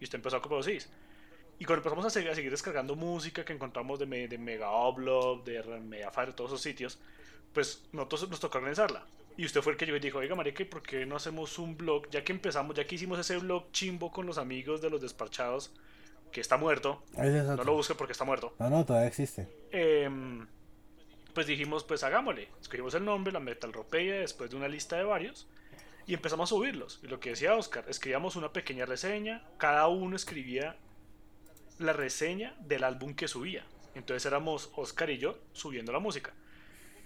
Y usted empezó a copiar los CDs. Y cuando empezamos a seguir, a seguir descargando música que encontramos de, me- de Mega Oblog, de Mediafire, todos esos sitios, pues nosotros nos tocó organizarla. Y usted fue el que llegó y dijo, oiga, marica, ¿y por qué no hacemos un blog? Ya que empezamos, ya que hicimos ese blog chimbo con los amigos de los despachados, que está muerto, Ese es no lo busque porque está muerto. No, no, todavía existe. Em, pues dijimos, pues hagámosle. Escogimos el nombre, la Metal Ropeia, después de una lista de varios, y empezamos a subirlos. Y lo que decía Oscar, escribíamos una pequeña reseña, cada uno escribía la reseña del álbum que subía. Entonces éramos Oscar y yo subiendo la música.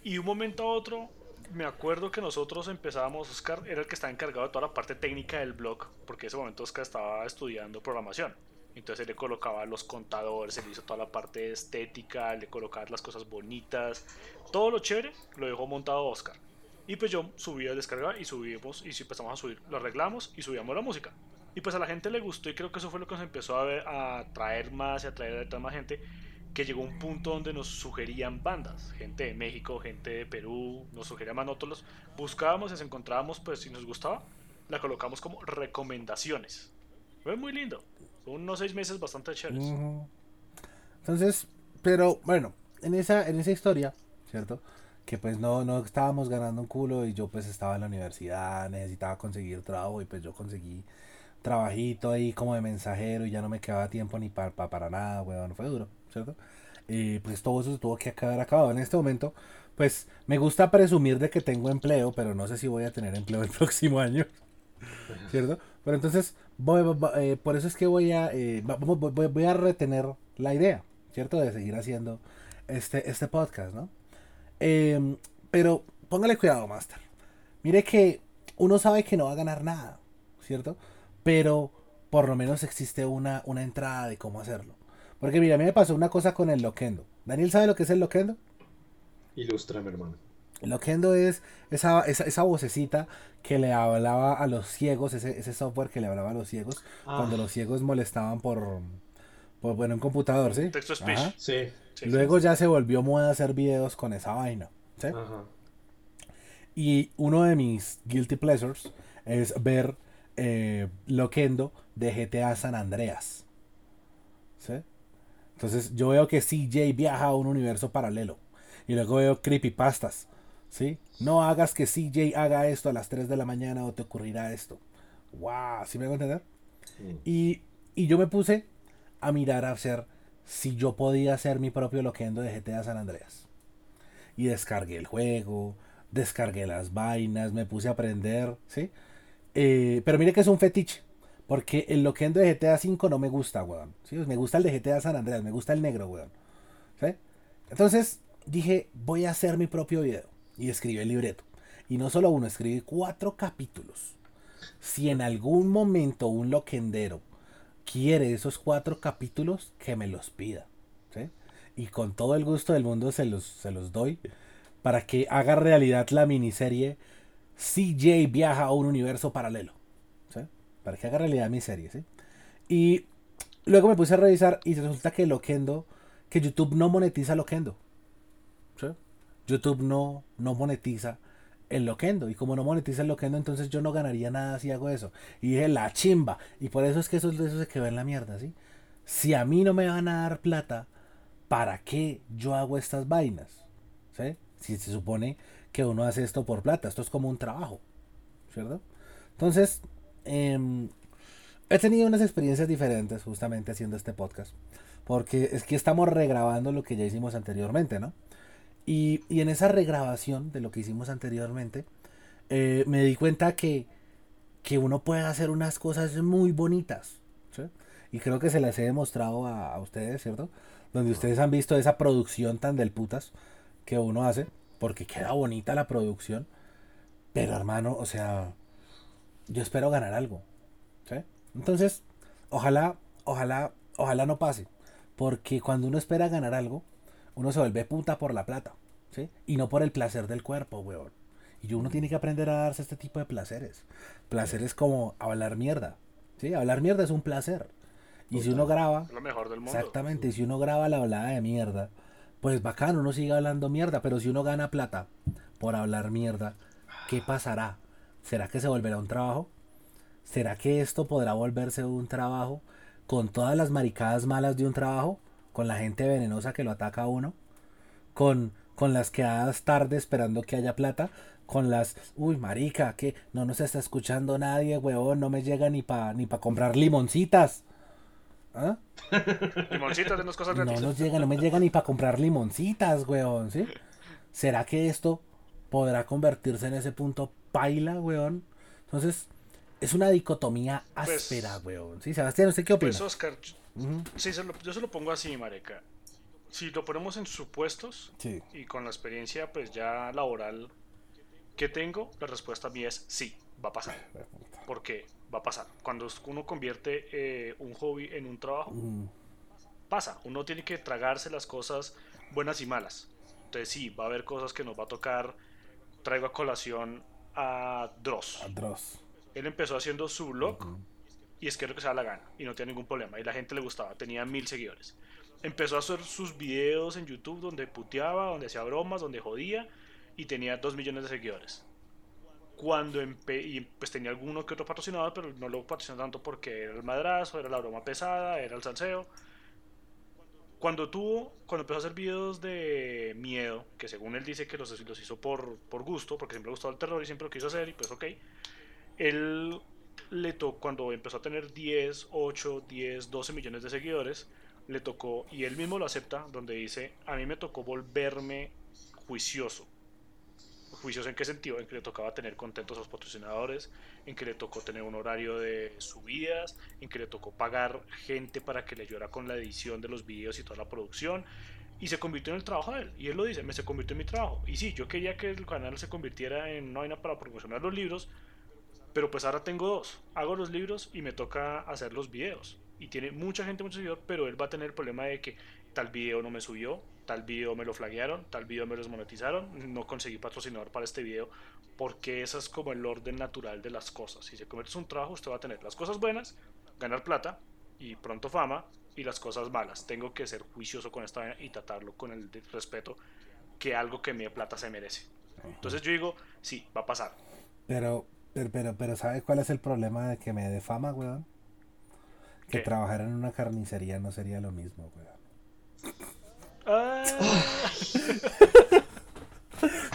Y de un momento a otro, me acuerdo que nosotros empezábamos, Oscar era el que estaba encargado de toda la parte técnica del blog, porque en ese momento Oscar estaba estudiando programación. Entonces él le colocaba los contadores, él hizo toda la parte estética, le colocaba las cosas bonitas, todo lo chévere lo dejó montado Oscar. Y pues yo subía, descargaba y subimos, y si empezamos a subir, lo arreglamos y subíamos la música. Y pues a la gente le gustó y creo que eso fue lo que nos empezó a, ver, a traer más y a traer a más gente, que llegó un punto donde nos sugerían bandas, gente de México, gente de Perú, nos sugerían más nosotros, los buscábamos y nos encontrábamos, pues si nos gustaba, la colocamos como recomendaciones. Fue muy lindo, unos seis meses bastante chéveres. Entonces, pero bueno, en esa, en esa historia, ¿cierto? Que pues no, no estábamos ganando un culo y yo pues estaba en la universidad, necesitaba conseguir trabajo y pues yo conseguí trabajito ahí como de mensajero y ya no me quedaba tiempo ni pa- pa- para nada, weón, fue duro, ¿cierto? Y pues todo eso se tuvo que acabar acabado. En este momento, pues me gusta presumir de que tengo empleo, pero no sé si voy a tener empleo el próximo año. ¿Cierto? Pero entonces, voy- eh, por eso es que voy a, eh, voy, a retener la idea, ¿cierto? De seguir haciendo este, este podcast, ¿no? Em, pero póngale cuidado, Master. Mire que uno sabe que no va a ganar nada, ¿cierto? Pero por lo menos existe una, una entrada de cómo hacerlo. Porque mira, a mí me pasó una cosa con el Loquendo. ¿Daniel sabe lo que es el Loquendo? Ilústrame, hermano. Loquendo es esa, esa, esa vocecita que le hablaba a los ciegos, ese, ese software que le hablaba a los ciegos Ah. cuando los ciegos molestaban por, por bueno, un computador, ¿sí? Text to speech. Ajá. Sí. Sí, Luego ya se volvió moda hacer videos con esa vaina, ¿sí? Ajá. Y uno de mis guilty pleasures es ver eh, Loquendo de GTA San Andreas. ¿Sí? Entonces yo veo que CJ viaja a un universo paralelo. Y luego veo creepypastas. ¿Sí? No hagas que CJ haga esto a las 3 de la mañana o te ocurrirá esto. ¡Wow! ¿Sí me hago entender? Mm. Y, y yo me puse a mirar a hacer si yo podía hacer mi propio loquendo de GTA San Andreas. Y descargué el juego, descargué las vainas, me puse a aprender, ¿sí? Eh, pero mire que es un fetiche. Porque el loquendo de GTA V no me gusta, weón. ¿sí? Me gusta el de GTA San Andreas, me gusta el negro, weón. ¿sí? Entonces dije, voy a hacer mi propio video. Y escribí el libreto. Y no solo uno, escribí cuatro capítulos. Si en algún momento un loquendero quiere esos cuatro capítulos, que me los pida. Y con todo el gusto del mundo se los, se los doy para que haga realidad la miniserie CJ viaja a un universo paralelo. Para que haga realidad mi serie. ¿sí? Y luego me puse a revisar y resulta que Loquendo, que YouTube no monetiza Loquendo. YouTube no, no monetiza el Loquendo. Y como no monetiza el Loquendo, entonces yo no ganaría nada si hago eso. Y dije, la chimba. Y por eso es que eso, eso se quedó en la mierda, ¿sí? Si a mí no me van a dar plata, ¿para qué yo hago estas vainas? ¿Sí? Si se supone que uno hace esto por plata, esto es como un trabajo, ¿cierto? Entonces, em, he tenido unas experiencias diferentes justamente haciendo este podcast, porque es que estamos regrabando lo que ya hicimos anteriormente, ¿no? Y, y en esa regrabación de lo que hicimos anteriormente, eh, me di cuenta que, que uno puede hacer unas cosas muy bonitas. Y creo que se las he demostrado a, a ustedes, ¿cierto? Donde ustedes han visto esa producción tan del putas que uno hace, porque queda bonita la producción, pero hermano, o sea, yo espero ganar algo. Entonces, ojalá, ojalá, ojalá no pase, porque cuando uno espera ganar algo, uno se vuelve puta por la plata, ¿sí? Y no por el placer del cuerpo, weón. Y uno tiene que aprender a darse este tipo de placeres. Placeres como hablar mierda, ¿sí? Hablar mierda es un placer. Y si uno graba, Es lo mejor del mundo. Exactamente, y si uno graba la hablada de mierda, pues bacán, uno sigue hablando mierda, pero si uno gana plata por hablar mierda, ¿qué pasará? ¿Será que se volverá un trabajo? ¿Será que esto podrá volverse un trabajo con todas las maricadas malas de un trabajo, con la gente venenosa que lo ataca a uno, con, con las quedadas tarde esperando que haya plata, con las, uy, marica, que no nos está escuchando nadie, huevón, no me llega ni para ni pa comprar limoncitas. ¿Ah? Limoncitos de cosas No gratis. nos llega, no me llega ni para comprar limoncitas, weón, ¿sí? ¿Será que esto podrá convertirse en ese punto paila, weón? Entonces, es una dicotomía Pues- áspera, weón. ¿Sí, Sebastián, ¿usted qué opina? Pues Oscar, yo- Ujú. sí, se lo- yo se lo pongo así, Mareca. Si lo ponemos en supuestos Sí. y con la experiencia pues ya laboral que tengo, la respuesta mía es sí, va a pasar. Porque va a pasar. Cuando uno convierte eh, un hobby en un trabajo, Mm, pasa. Uno tiene que tragarse las cosas buenas y malas. Entonces sí, va a haber cosas que nos va a tocar. Traigo a colación a Dross. Dross. Él empezó haciendo su blog y es que es lo que se da la gana y no tiene ningún problema y la gente le gustaba, tenía mil seguidores. Empezó a hacer sus videos en YouTube donde puteaba, donde hacía bromas, donde jodía y tenía dos millones de seguidores. Cuando y pues tenía alguno que otro patrocinador, pero no lo patrocinó tanto porque era el madrazo, era la broma pesada, era el salseo. Cuando tuvo, cuando empezó a hacer videos de miedo, que según él dice que los, los hizo por, por gusto, porque siempre le gustó el terror y siempre lo quiso hacer, y pues ok, él le tocó, cuando empezó a tener 10, 8, 10, 12 millones de seguidores, le tocó, y él mismo lo acepta, donde dice, a mí me tocó volverme juicioso. ¿Juicioso en qué sentido? En que le tocaba tener contentos a los patrocinadores, en que le tocó tener un horario de subidas, en que le tocó pagar gente para que le ayudara con la edición de los videos y toda la producción. Y se convirtió en el trabajo de él. Y él lo dice, me se convirtió en mi trabajo. Y sí, yo quería que el canal se convirtiera en una vaina para promocionar los libros, pero pues ahora tengo dos. Hago los libros y me toca hacer los videos. Y tiene mucha gente, mucho seguidor, pero él va a tener el problema de que tal video no me subió, tal video me lo flaguearon, tal video me lo desmonetizaron, no conseguí patrocinador para este video, porque ese es como el orden natural de las cosas. Si se convierte en un trabajo, usted va a tener las cosas buenas, ganar plata y pronto fama, y las cosas malas. Tengo que ser juicioso con esta vaina y tratarlo con el respeto que algo que mi plata se merece. Entonces yo digo, sí, va a pasar. Pero, pero, pero, pero, ¿sabe cuál es el problema de que me dé fama, weón? Que ¿Qué? trabajar en una carnicería no sería lo mismo, weón. Ah,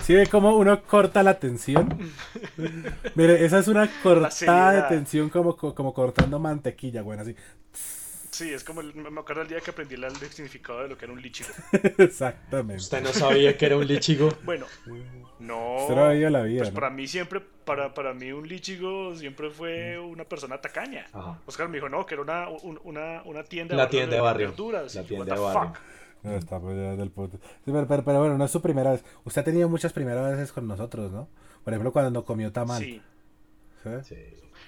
¿Sí ve cómo uno corta la tensión? Mire, esa es una cortada de tensión como, co- como cortando mantequilla, weón, así. sí, es como el- me acuerdo el día que aprendí el significado de lo que era un lichigo. Exactamente. Usted no sabía que era un lichigo. Bueno, no. Usted no ha vivido la vida, Pues ¿no? para mí siempre, para, para mí un lichigo siempre fue una persona tacaña. Ajá. Oscar me dijo, no, que era una, un- una, una tienda La tienda de barrio. verduras. La Y yo, tienda "What de barrio". fuck?". No, está pues, del puto. Sí, pero, pero- pero bueno, no es su primera vez. Usted ha tenido muchas primeras veces con nosotros, ¿no? Por ejemplo, cuando comió tamal. Sí, ¿sí? Sí.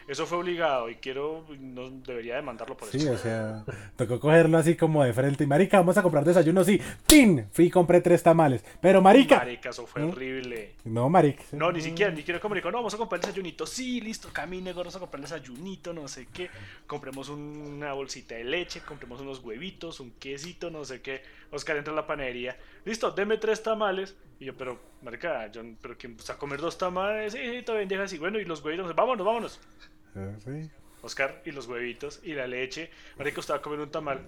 Eso fue obligado y quiero, no debería demandarlo por Sí, eso. o sea, tocó cogerlo así como de frente. Y marica, vamos a comprar desayuno, sí. ¡Tin! Fui y compré tres tamales. Pero marica. Marica, eso fue ¿Mm? horrible. No, marica. No, ni siquiera, ni siquiera como dijo, no, vamos a comprar el desayunito. Sí, listo, camine, vamos a comprar el desayunito, no sé qué. Compremos una bolsita de leche, compremos unos huevitos, un quesito, no sé qué. Oscar entra a la panadería. Listo, deme tres tamales. Y yo, pero, marica, yo, pero ¿quién va a comer dos tamales? Sí, sí, todavía deja así. Bueno, y los huevitos, vámonos, vámonos. Sí. Oscar, y los huevitos, y la leche. Marica, usted va a comer un tamal.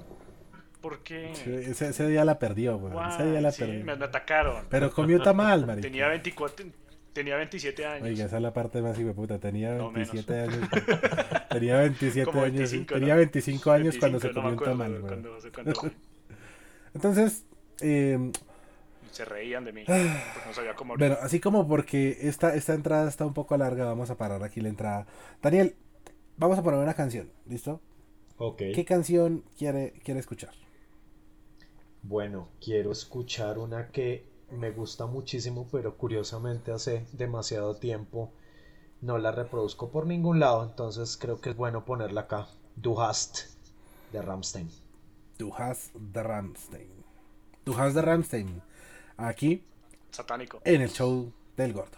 ¿Por qué? Sí, ese, ese día la perdió, güey. Ese día la sí, perdió. me, me atacaron. Pero comió tamal, marica. Tenía 24, tenía 27 años. Oiga, esa es la parte más puta. Tenía No, 27 años. Tenía 27 Como años. 25, Tenía ¿no? 25 años cuando se 25, comió no un tamal, güey. Entonces, eh, se reían de mí. Porque no sabía cómo bueno, así como porque esta, esta entrada está un poco larga, vamos a parar aquí la entrada. Daniel, vamos a poner una canción, ¿listo? Ok. ¿Qué canción quiere, quiere escuchar? Bueno, quiero escuchar una que me gusta muchísimo, pero curiosamente hace demasiado tiempo no la reproduzco por ningún lado, entonces creo que es bueno ponerla acá. Du hast de Ramstein. Du hast de Ramstein. Du hast de Ramstein. Aquí Satánico. en el show del gordo.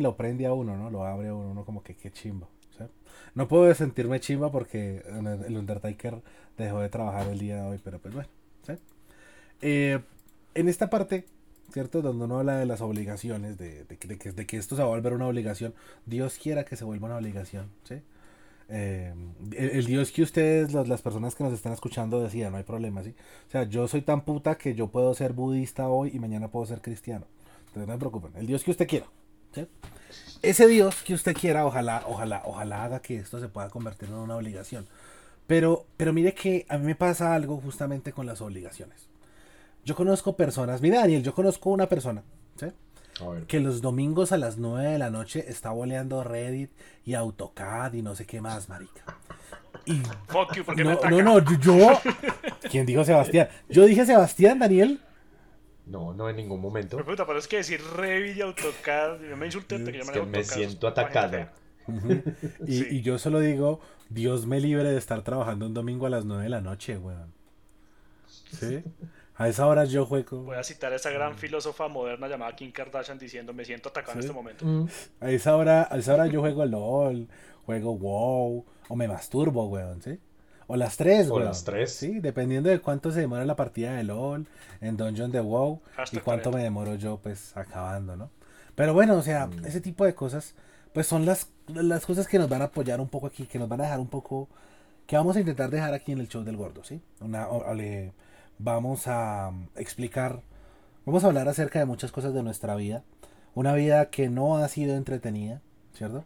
Lo prende a uno, ¿no? Lo abre a uno, uno como que qué chimba. No puedo sentirme chimba porque el Undertaker dejó de trabajar el día de hoy, pero pues bueno. ¿sí? Eh, en esta parte, ¿cierto? Donde uno habla de las obligaciones, de, que- esto se va a volver una obligación, Dios quiera que se vuelva una obligación, ¿sí? Eh, el, Dios que ustedes, las, las personas que nos están escuchando, decían, no hay problema, ¿sí? O sea, yo soy tan puta que yo puedo ser budista hoy y mañana puedo ser cristiano. Entonces no se preocupen, el Dios que usted quiera, ¿sí? Ese Dios que usted quiera, ojalá, ojalá, ojalá haga que esto se pueda convertir en una obligación. Pero, pero mire que a mí me pasa algo justamente con las obligaciones. Yo conozco personas, mira Daniel, yo conozco una persona, que los domingos a las 9 de la noche está boleando Reddit y AutoCAD y no sé qué más, marica. Y Fuck you, porque me no, ataca. no, no, yo. ¿Quién dijo Sebastián? Yo dije Sebastián, Daniel. No, no en ningún momento. Me puta, pero es que decir Revit y AutoCAD, yo me insulté porque yo Es me que AuTOCAD, me siento atacado. Y, Sí. y yo solo digo, Dios me libre de estar trabajando un domingo a las 9 de la noche, weón. ¿Sí? A esa hora yo juego. Voy a citar a esa gran filósofa moderna llamada Kim Kardashian diciendo me siento atacado en este momento. Mm, A esa hora, a esa hora yo juego LOL, juego WoW, o me masturbo, weón, ¿sí? O las tres, O weón. las tres. Sí, dependiendo de cuánto se demora la partida de LOL, en Dungeon de WoW, y cuánto 40. me demoro yo, pues, acabando, ¿no? Pero bueno, o sea, Mm. ese tipo de cosas, pues son las, las cosas que nos van a apoyar un poco aquí, que nos van a dejar un poco, que vamos a intentar dejar aquí en el show del gordo, ¿sí? Una, o- o le- vamos a um, explicar, vamos a hablar acerca de muchas cosas de nuestra vida, una vida que no ha sido entretenida, ¿cierto?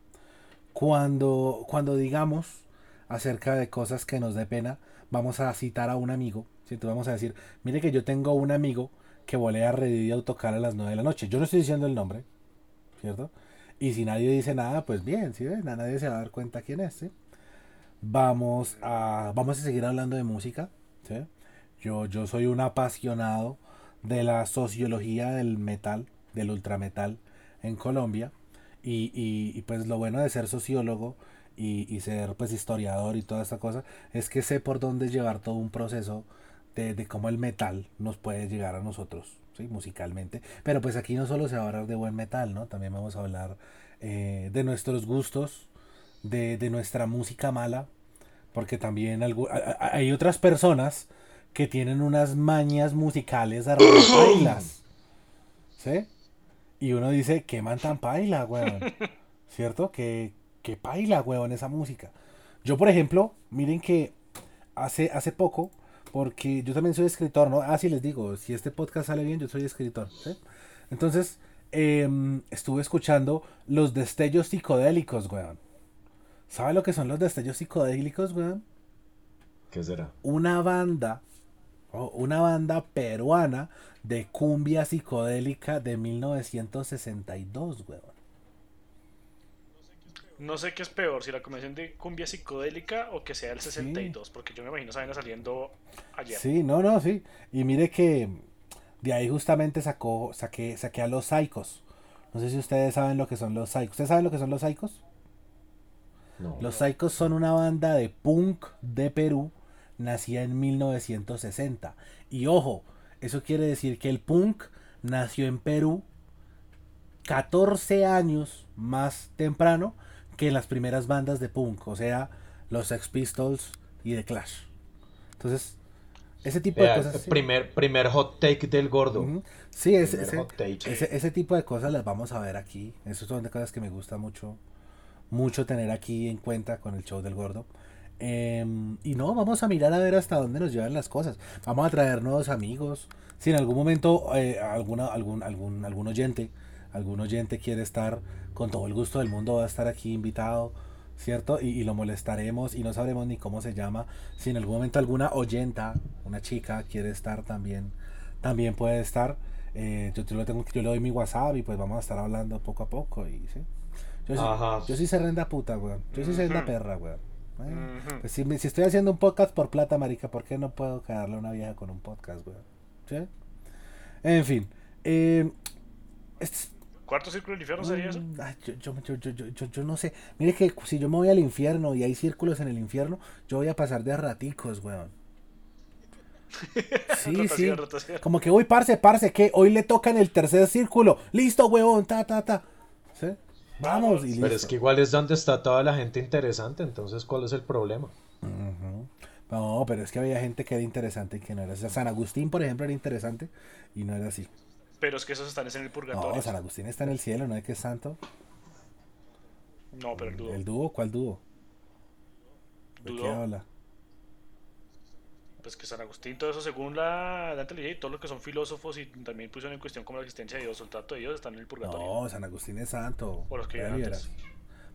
Cuando, cuando digamos acerca de cosas que nos dé pena, vamos a citar a un amigo, ¿cierto? Vamos a decir, mire que yo tengo un amigo que volea Reddit y autocar a las 9 de la noche. Yo no estoy diciendo el nombre, ¿cierto? Y si nadie dice nada, pues bien, ¿sí? A Nadie se va a dar cuenta quién es. Vamos a, vamos a seguir hablando de música. Yo, yo soy un apasionado de la sociología del metal, del ultrametal en Colombia. Y- y, pues lo bueno de ser sociólogo y, y ser pues historiador y toda esta cosa es que sé por dónde llevar todo un proceso de, de cómo el metal nos puede llegar a nosotros, ¿sí? musicalmente. Pero pues aquí no solo se va a hablar de buen metal, ¿no? También vamos a hablar eh, de nuestros gustos, de, de nuestra música mala, Porque también a- a- hay otras personas que tienen unas mañas musicales arrepailas. ¿Sí? Y uno dice, qué man tan paila, weón. ¿Cierto? Que, que paila, weón, esa música. Yo, por ejemplo, miren que hace, hace poco, porque yo también soy escritor, ¿no? Ah, sí les digo, si este podcast sale bien, yo soy escritor, ¿sí? Entonces, em, estuve escuchando los destellos psicodélicos, weón. ¿Sabe lo que son los destellos psicodélicos, weón? ¿Qué será? Una banda, o una banda peruana de cumbia psicodélica de 1962, weón. No sé qué es peor, si la convención de cumbia psicodélica o que sea el 62, porque yo me imagino esa saliendo ayer. Sí, no, no, sí. Y mire que de ahí justamente sacó, saqué, saqué a los Psychos. No sé si ustedes saben lo que son los Psychos. ¿Ustedes saben lo que son los Psychos? No. Los Psychos son una banda de punk de Perú, nacida en 1960. Y ojo, eso quiere decir que el punk nació en Perú 14 años más temprano que las primeras bandas de punk, o sea, los Sex Pistols y The Clash. Entonces, ese tipo de Vea, cosas... sí. primer, primer hot take del gordo. Ujú. Sí, ese, ese, ese- ese tipo de cosas las vamos a ver aquí. Esas son de cosas que me gusta mucho, mucho tener aquí en cuenta con el show del gordo. Em, y no, vamos a mirar a ver hasta dónde nos llevan las cosas. Vamos a traer nuevos amigos. Si en algún momento eh, alguna, algún, algún, algún oyente, algún oyente quiere estar con todo el gusto del mundo, va a estar aquí invitado, ¿cierto? Y, y lo molestaremos y no sabremos ni cómo se llama. Si en algún momento alguna oyenta, una chica, quiere estar también, también puede estar. Eh, yo, yo, lo tengo, yo le doy mi WhatsApp y pues vamos a estar hablando poco a poco. Y, ¿sí? Yo, sí- Ajá. yo sí serenda puta, weón. Yo sí serenda Ujú. perra, weón. Bueno, pues si, estoy haciendo un podcast por plata, marica, ¿por qué no puedo cagarle a una vieja con un podcast, weón? ¿Sí? En fin. Eh, este- ¿Cuarto círculo del infierno sería eso? Mm, ay, yo, yo, yo, yo, yo, yo- yo no sé. Mire que si yo me voy al infierno y hay círculos en el infierno, yo voy a pasar de raticos, weón. Sí, sí. Rotación, rotación. Como que, uy, parce, parce, que hoy le toca en el tercer círculo. Listo, huevón, ta, ta, ta. ¿Sí? Vamos, y listo. Pero es que igual es donde está toda la gente interesante, entonces ¿cuál es el problema? No, pero es que había gente que era interesante y que no era así. San Agustín, por ejemplo, era interesante y no era así. Pero es que esos están en el purgatorio. No, San Agustín está en el cielo, no es que es santo. No, pero el dúo. ¿El dúo? ¿Cuál dúo? ¿De qué habla? Pues que San Agustín, todo eso según la, inteligencia y todos los que son filósofos y también pusieron en cuestión como la existencia de Dios o el trato de Dios están en el purgatorio. No, San Agustín es santo. O los que antes.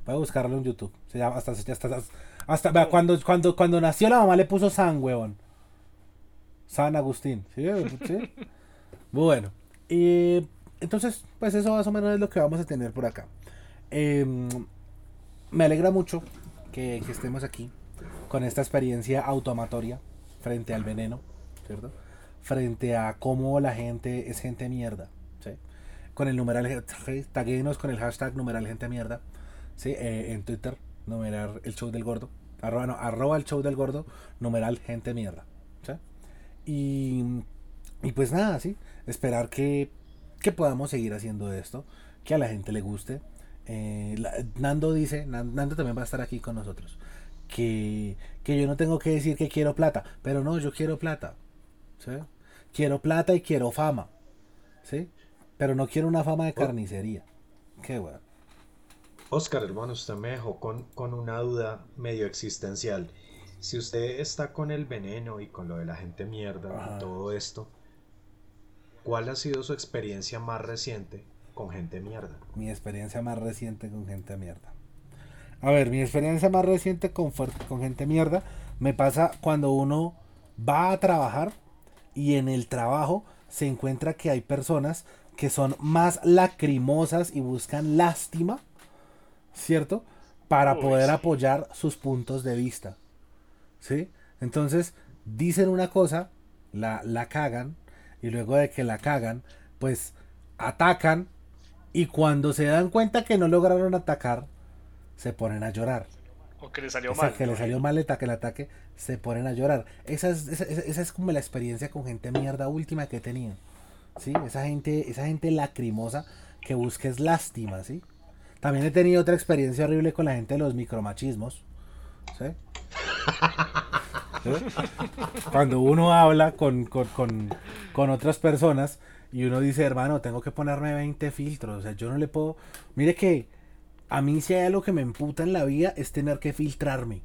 Voy a buscarlo en YouTube. Se llama hasta, hasta, hasta, hasta- cuando, cuando, cuando nació la mamá le puso San, huevón. San Agustín. ¿Sí? ¿Sí? Bueno. Y entonces, pues eso más o menos es lo que vamos a tener por acá. Em, me alegra mucho que, que estemos aquí con esta experiencia automatoria frente al veneno, ¿cierto? Frente a cómo la gente es gente mierda, ¿sí? Con el numeral, taguenos con el hashtag numeral gente mierda, ¿sí? Eh, en Twitter, numeral el show del gordo, arroba, no, arroba el show del gordo, numeral gente mierda, ¿sí? Y, y pues nada, sí, esperar que, que podamos seguir haciendo esto, que a la gente le guste. Eh, la- Nando dice, Nan- Nando también va a estar aquí con nosotros, que, que yo no tengo que decir que quiero plata, pero no, yo quiero plata, ¿sí? Quiero plata y quiero fama, ¿sí? Pero no quiero una fama de carnicería. Qué bueno. Oscar, hermano, usted me dejó con, con una duda medio existencial. Si usted está con el veneno y con lo de la gente mierda Ajá. y todo esto, ¿cuál ha sido su experiencia más reciente con gente mierda? Mi experiencia más reciente con gente mierda. A ver, mi experiencia más reciente con, gente mierda me pasa cuando uno va a trabajar y en el trabajo se encuentra que hay personas que son más lacrimosas y buscan lástima, ¿cierto? Para Uy, poder sí. apoyar sus puntos de vista. ¿Sí? Entonces, dicen una cosa, la, la cagan, y luego de que la cagan, pues atacan, y cuando se dan cuenta que no lograron atacar, se ponen a llorar. O que le salió O sea, mal. que le salió mal el ataque, el ataque, se ponen a llorar. Esa es, esa, es como la experiencia con gente mierda última que he tenido. ¿Sí? Esa gente, esa gente lacrimosa que busca es lástima, ¿sí? También he tenido otra experiencia horrible con la gente de los micromachismos. ¿Sí? Cuando uno habla con, con, con, con otras personas y uno dice, hermano, tengo que ponerme 20 filtros. O sea, yo no le puedo. Mire que a mí si hay algo que me emputa en la vida es tener que filtrarme.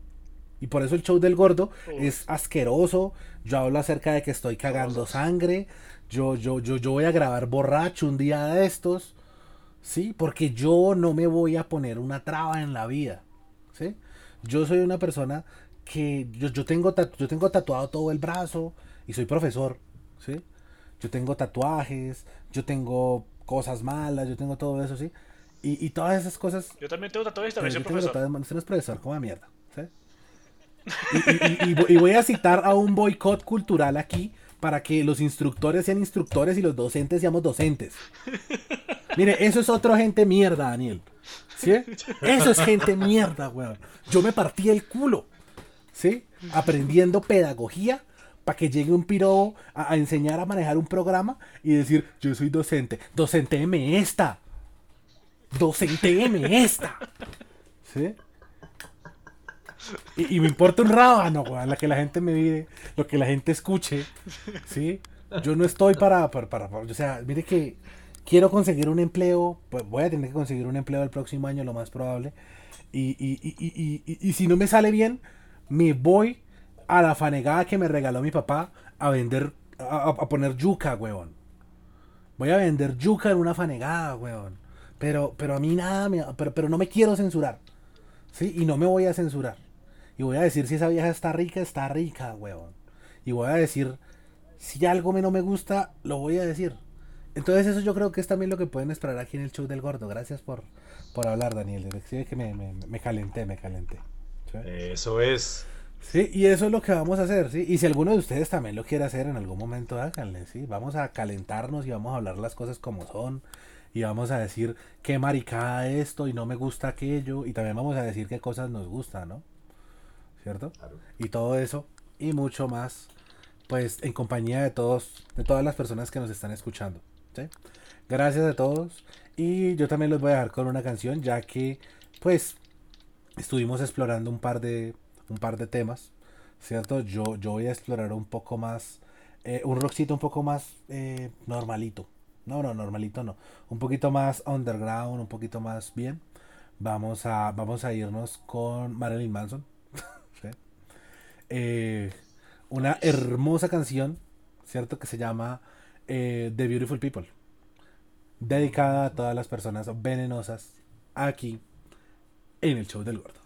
Y por eso el show del gordo es asqueroso. Yo hablo acerca de que estoy cagando sangre. Yo, yo, yo, yo voy a grabar borracho un día de estos. ¿Sí? Porque yo no me voy a poner una traba en la vida. ¿Sí? Yo soy una persona que yo, yo tengo, tatu- yo tengo tatuado todo el brazo y soy profesor. ¿Sí? Yo tengo tatuajes, yo tengo cosas malas, yo tengo todo eso, ¿sí? Y, y todas esas cosas Yo también tengo tatuajes, también soy tengo profesor. tatuajes, usted no es profesor, como mierda. ¿sí? Y, y- y voy a citar a un boicot cultural aquí para que los instructores sean instructores y los docentes seamos docentes. Mire, eso es otro gente mierda, Daniel. ¿Sí? Eso es gente mierda, weón. Yo me partí el culo. ¿Sí? Aprendiendo pedagogía para que llegue un piro a, enseñar a manejar un programa y decir, yo soy docente. Docenteme esta. Docenteme esta. ¿Sí? Y, me importa un rábano, weón, la que la gente me mire, lo que la gente escuche, ¿sí? Yo no estoy para, para, para- o sea, mire que quiero conseguir un empleo, pues voy a tener que conseguir un empleo el próximo año, lo más probable, y- y- y si no me sale bien, me voy a la fanegada que me regaló mi papá a vender, a, a- poner yuca, weón. Voy a vender yuca en una fanegada, weón. Pero, pero a mí nada, me- pero, pero no me quiero censurar. ¿Sí? Y no me voy a censurar. Y voy a decir si esa vieja está rica, está rica, weón. Y voy a decir, si algo me no me gusta, lo voy a decir. Entonces eso yo creo que es también lo que pueden esperar aquí en el show del gordo. Gracias por, por hablar, Daniel. Que me, me, me calenté, me calenté. ¿Sí? Eso es. Sí, y eso es lo que vamos a hacer, ¿sí? Y si alguno de ustedes también lo quiere hacer en algún momento, háganle, ¿sí? Vamos a calentarnos y vamos a hablar las cosas como son. Y vamos a decir qué maricada esto y no me gusta aquello. Y también vamos a decir qué cosas nos gustan, ¿no? ¿Cierto? Claro. Y todo eso y mucho más, pues en compañía de todos, de todas las personas que nos están escuchando. ¿sí? Gracias a todos. Y yo también los voy a dejar con una canción, ya que, pues, estuvimos explorando un par de, un par de temas, ¿cierto? Yo, yo voy a explorar un poco más, eh, un rockcito un poco más eh, normalito. No, no, normalito no. Un poquito más underground, un poquito más bien. Vamos a, vamos a irnos con Marilyn Manson. ¿sí? Eh, una hermosa canción, ¿cierto? Que se llama eh, The Beautiful People. Dedicada a todas las personas venenosas aquí en el show del gordo.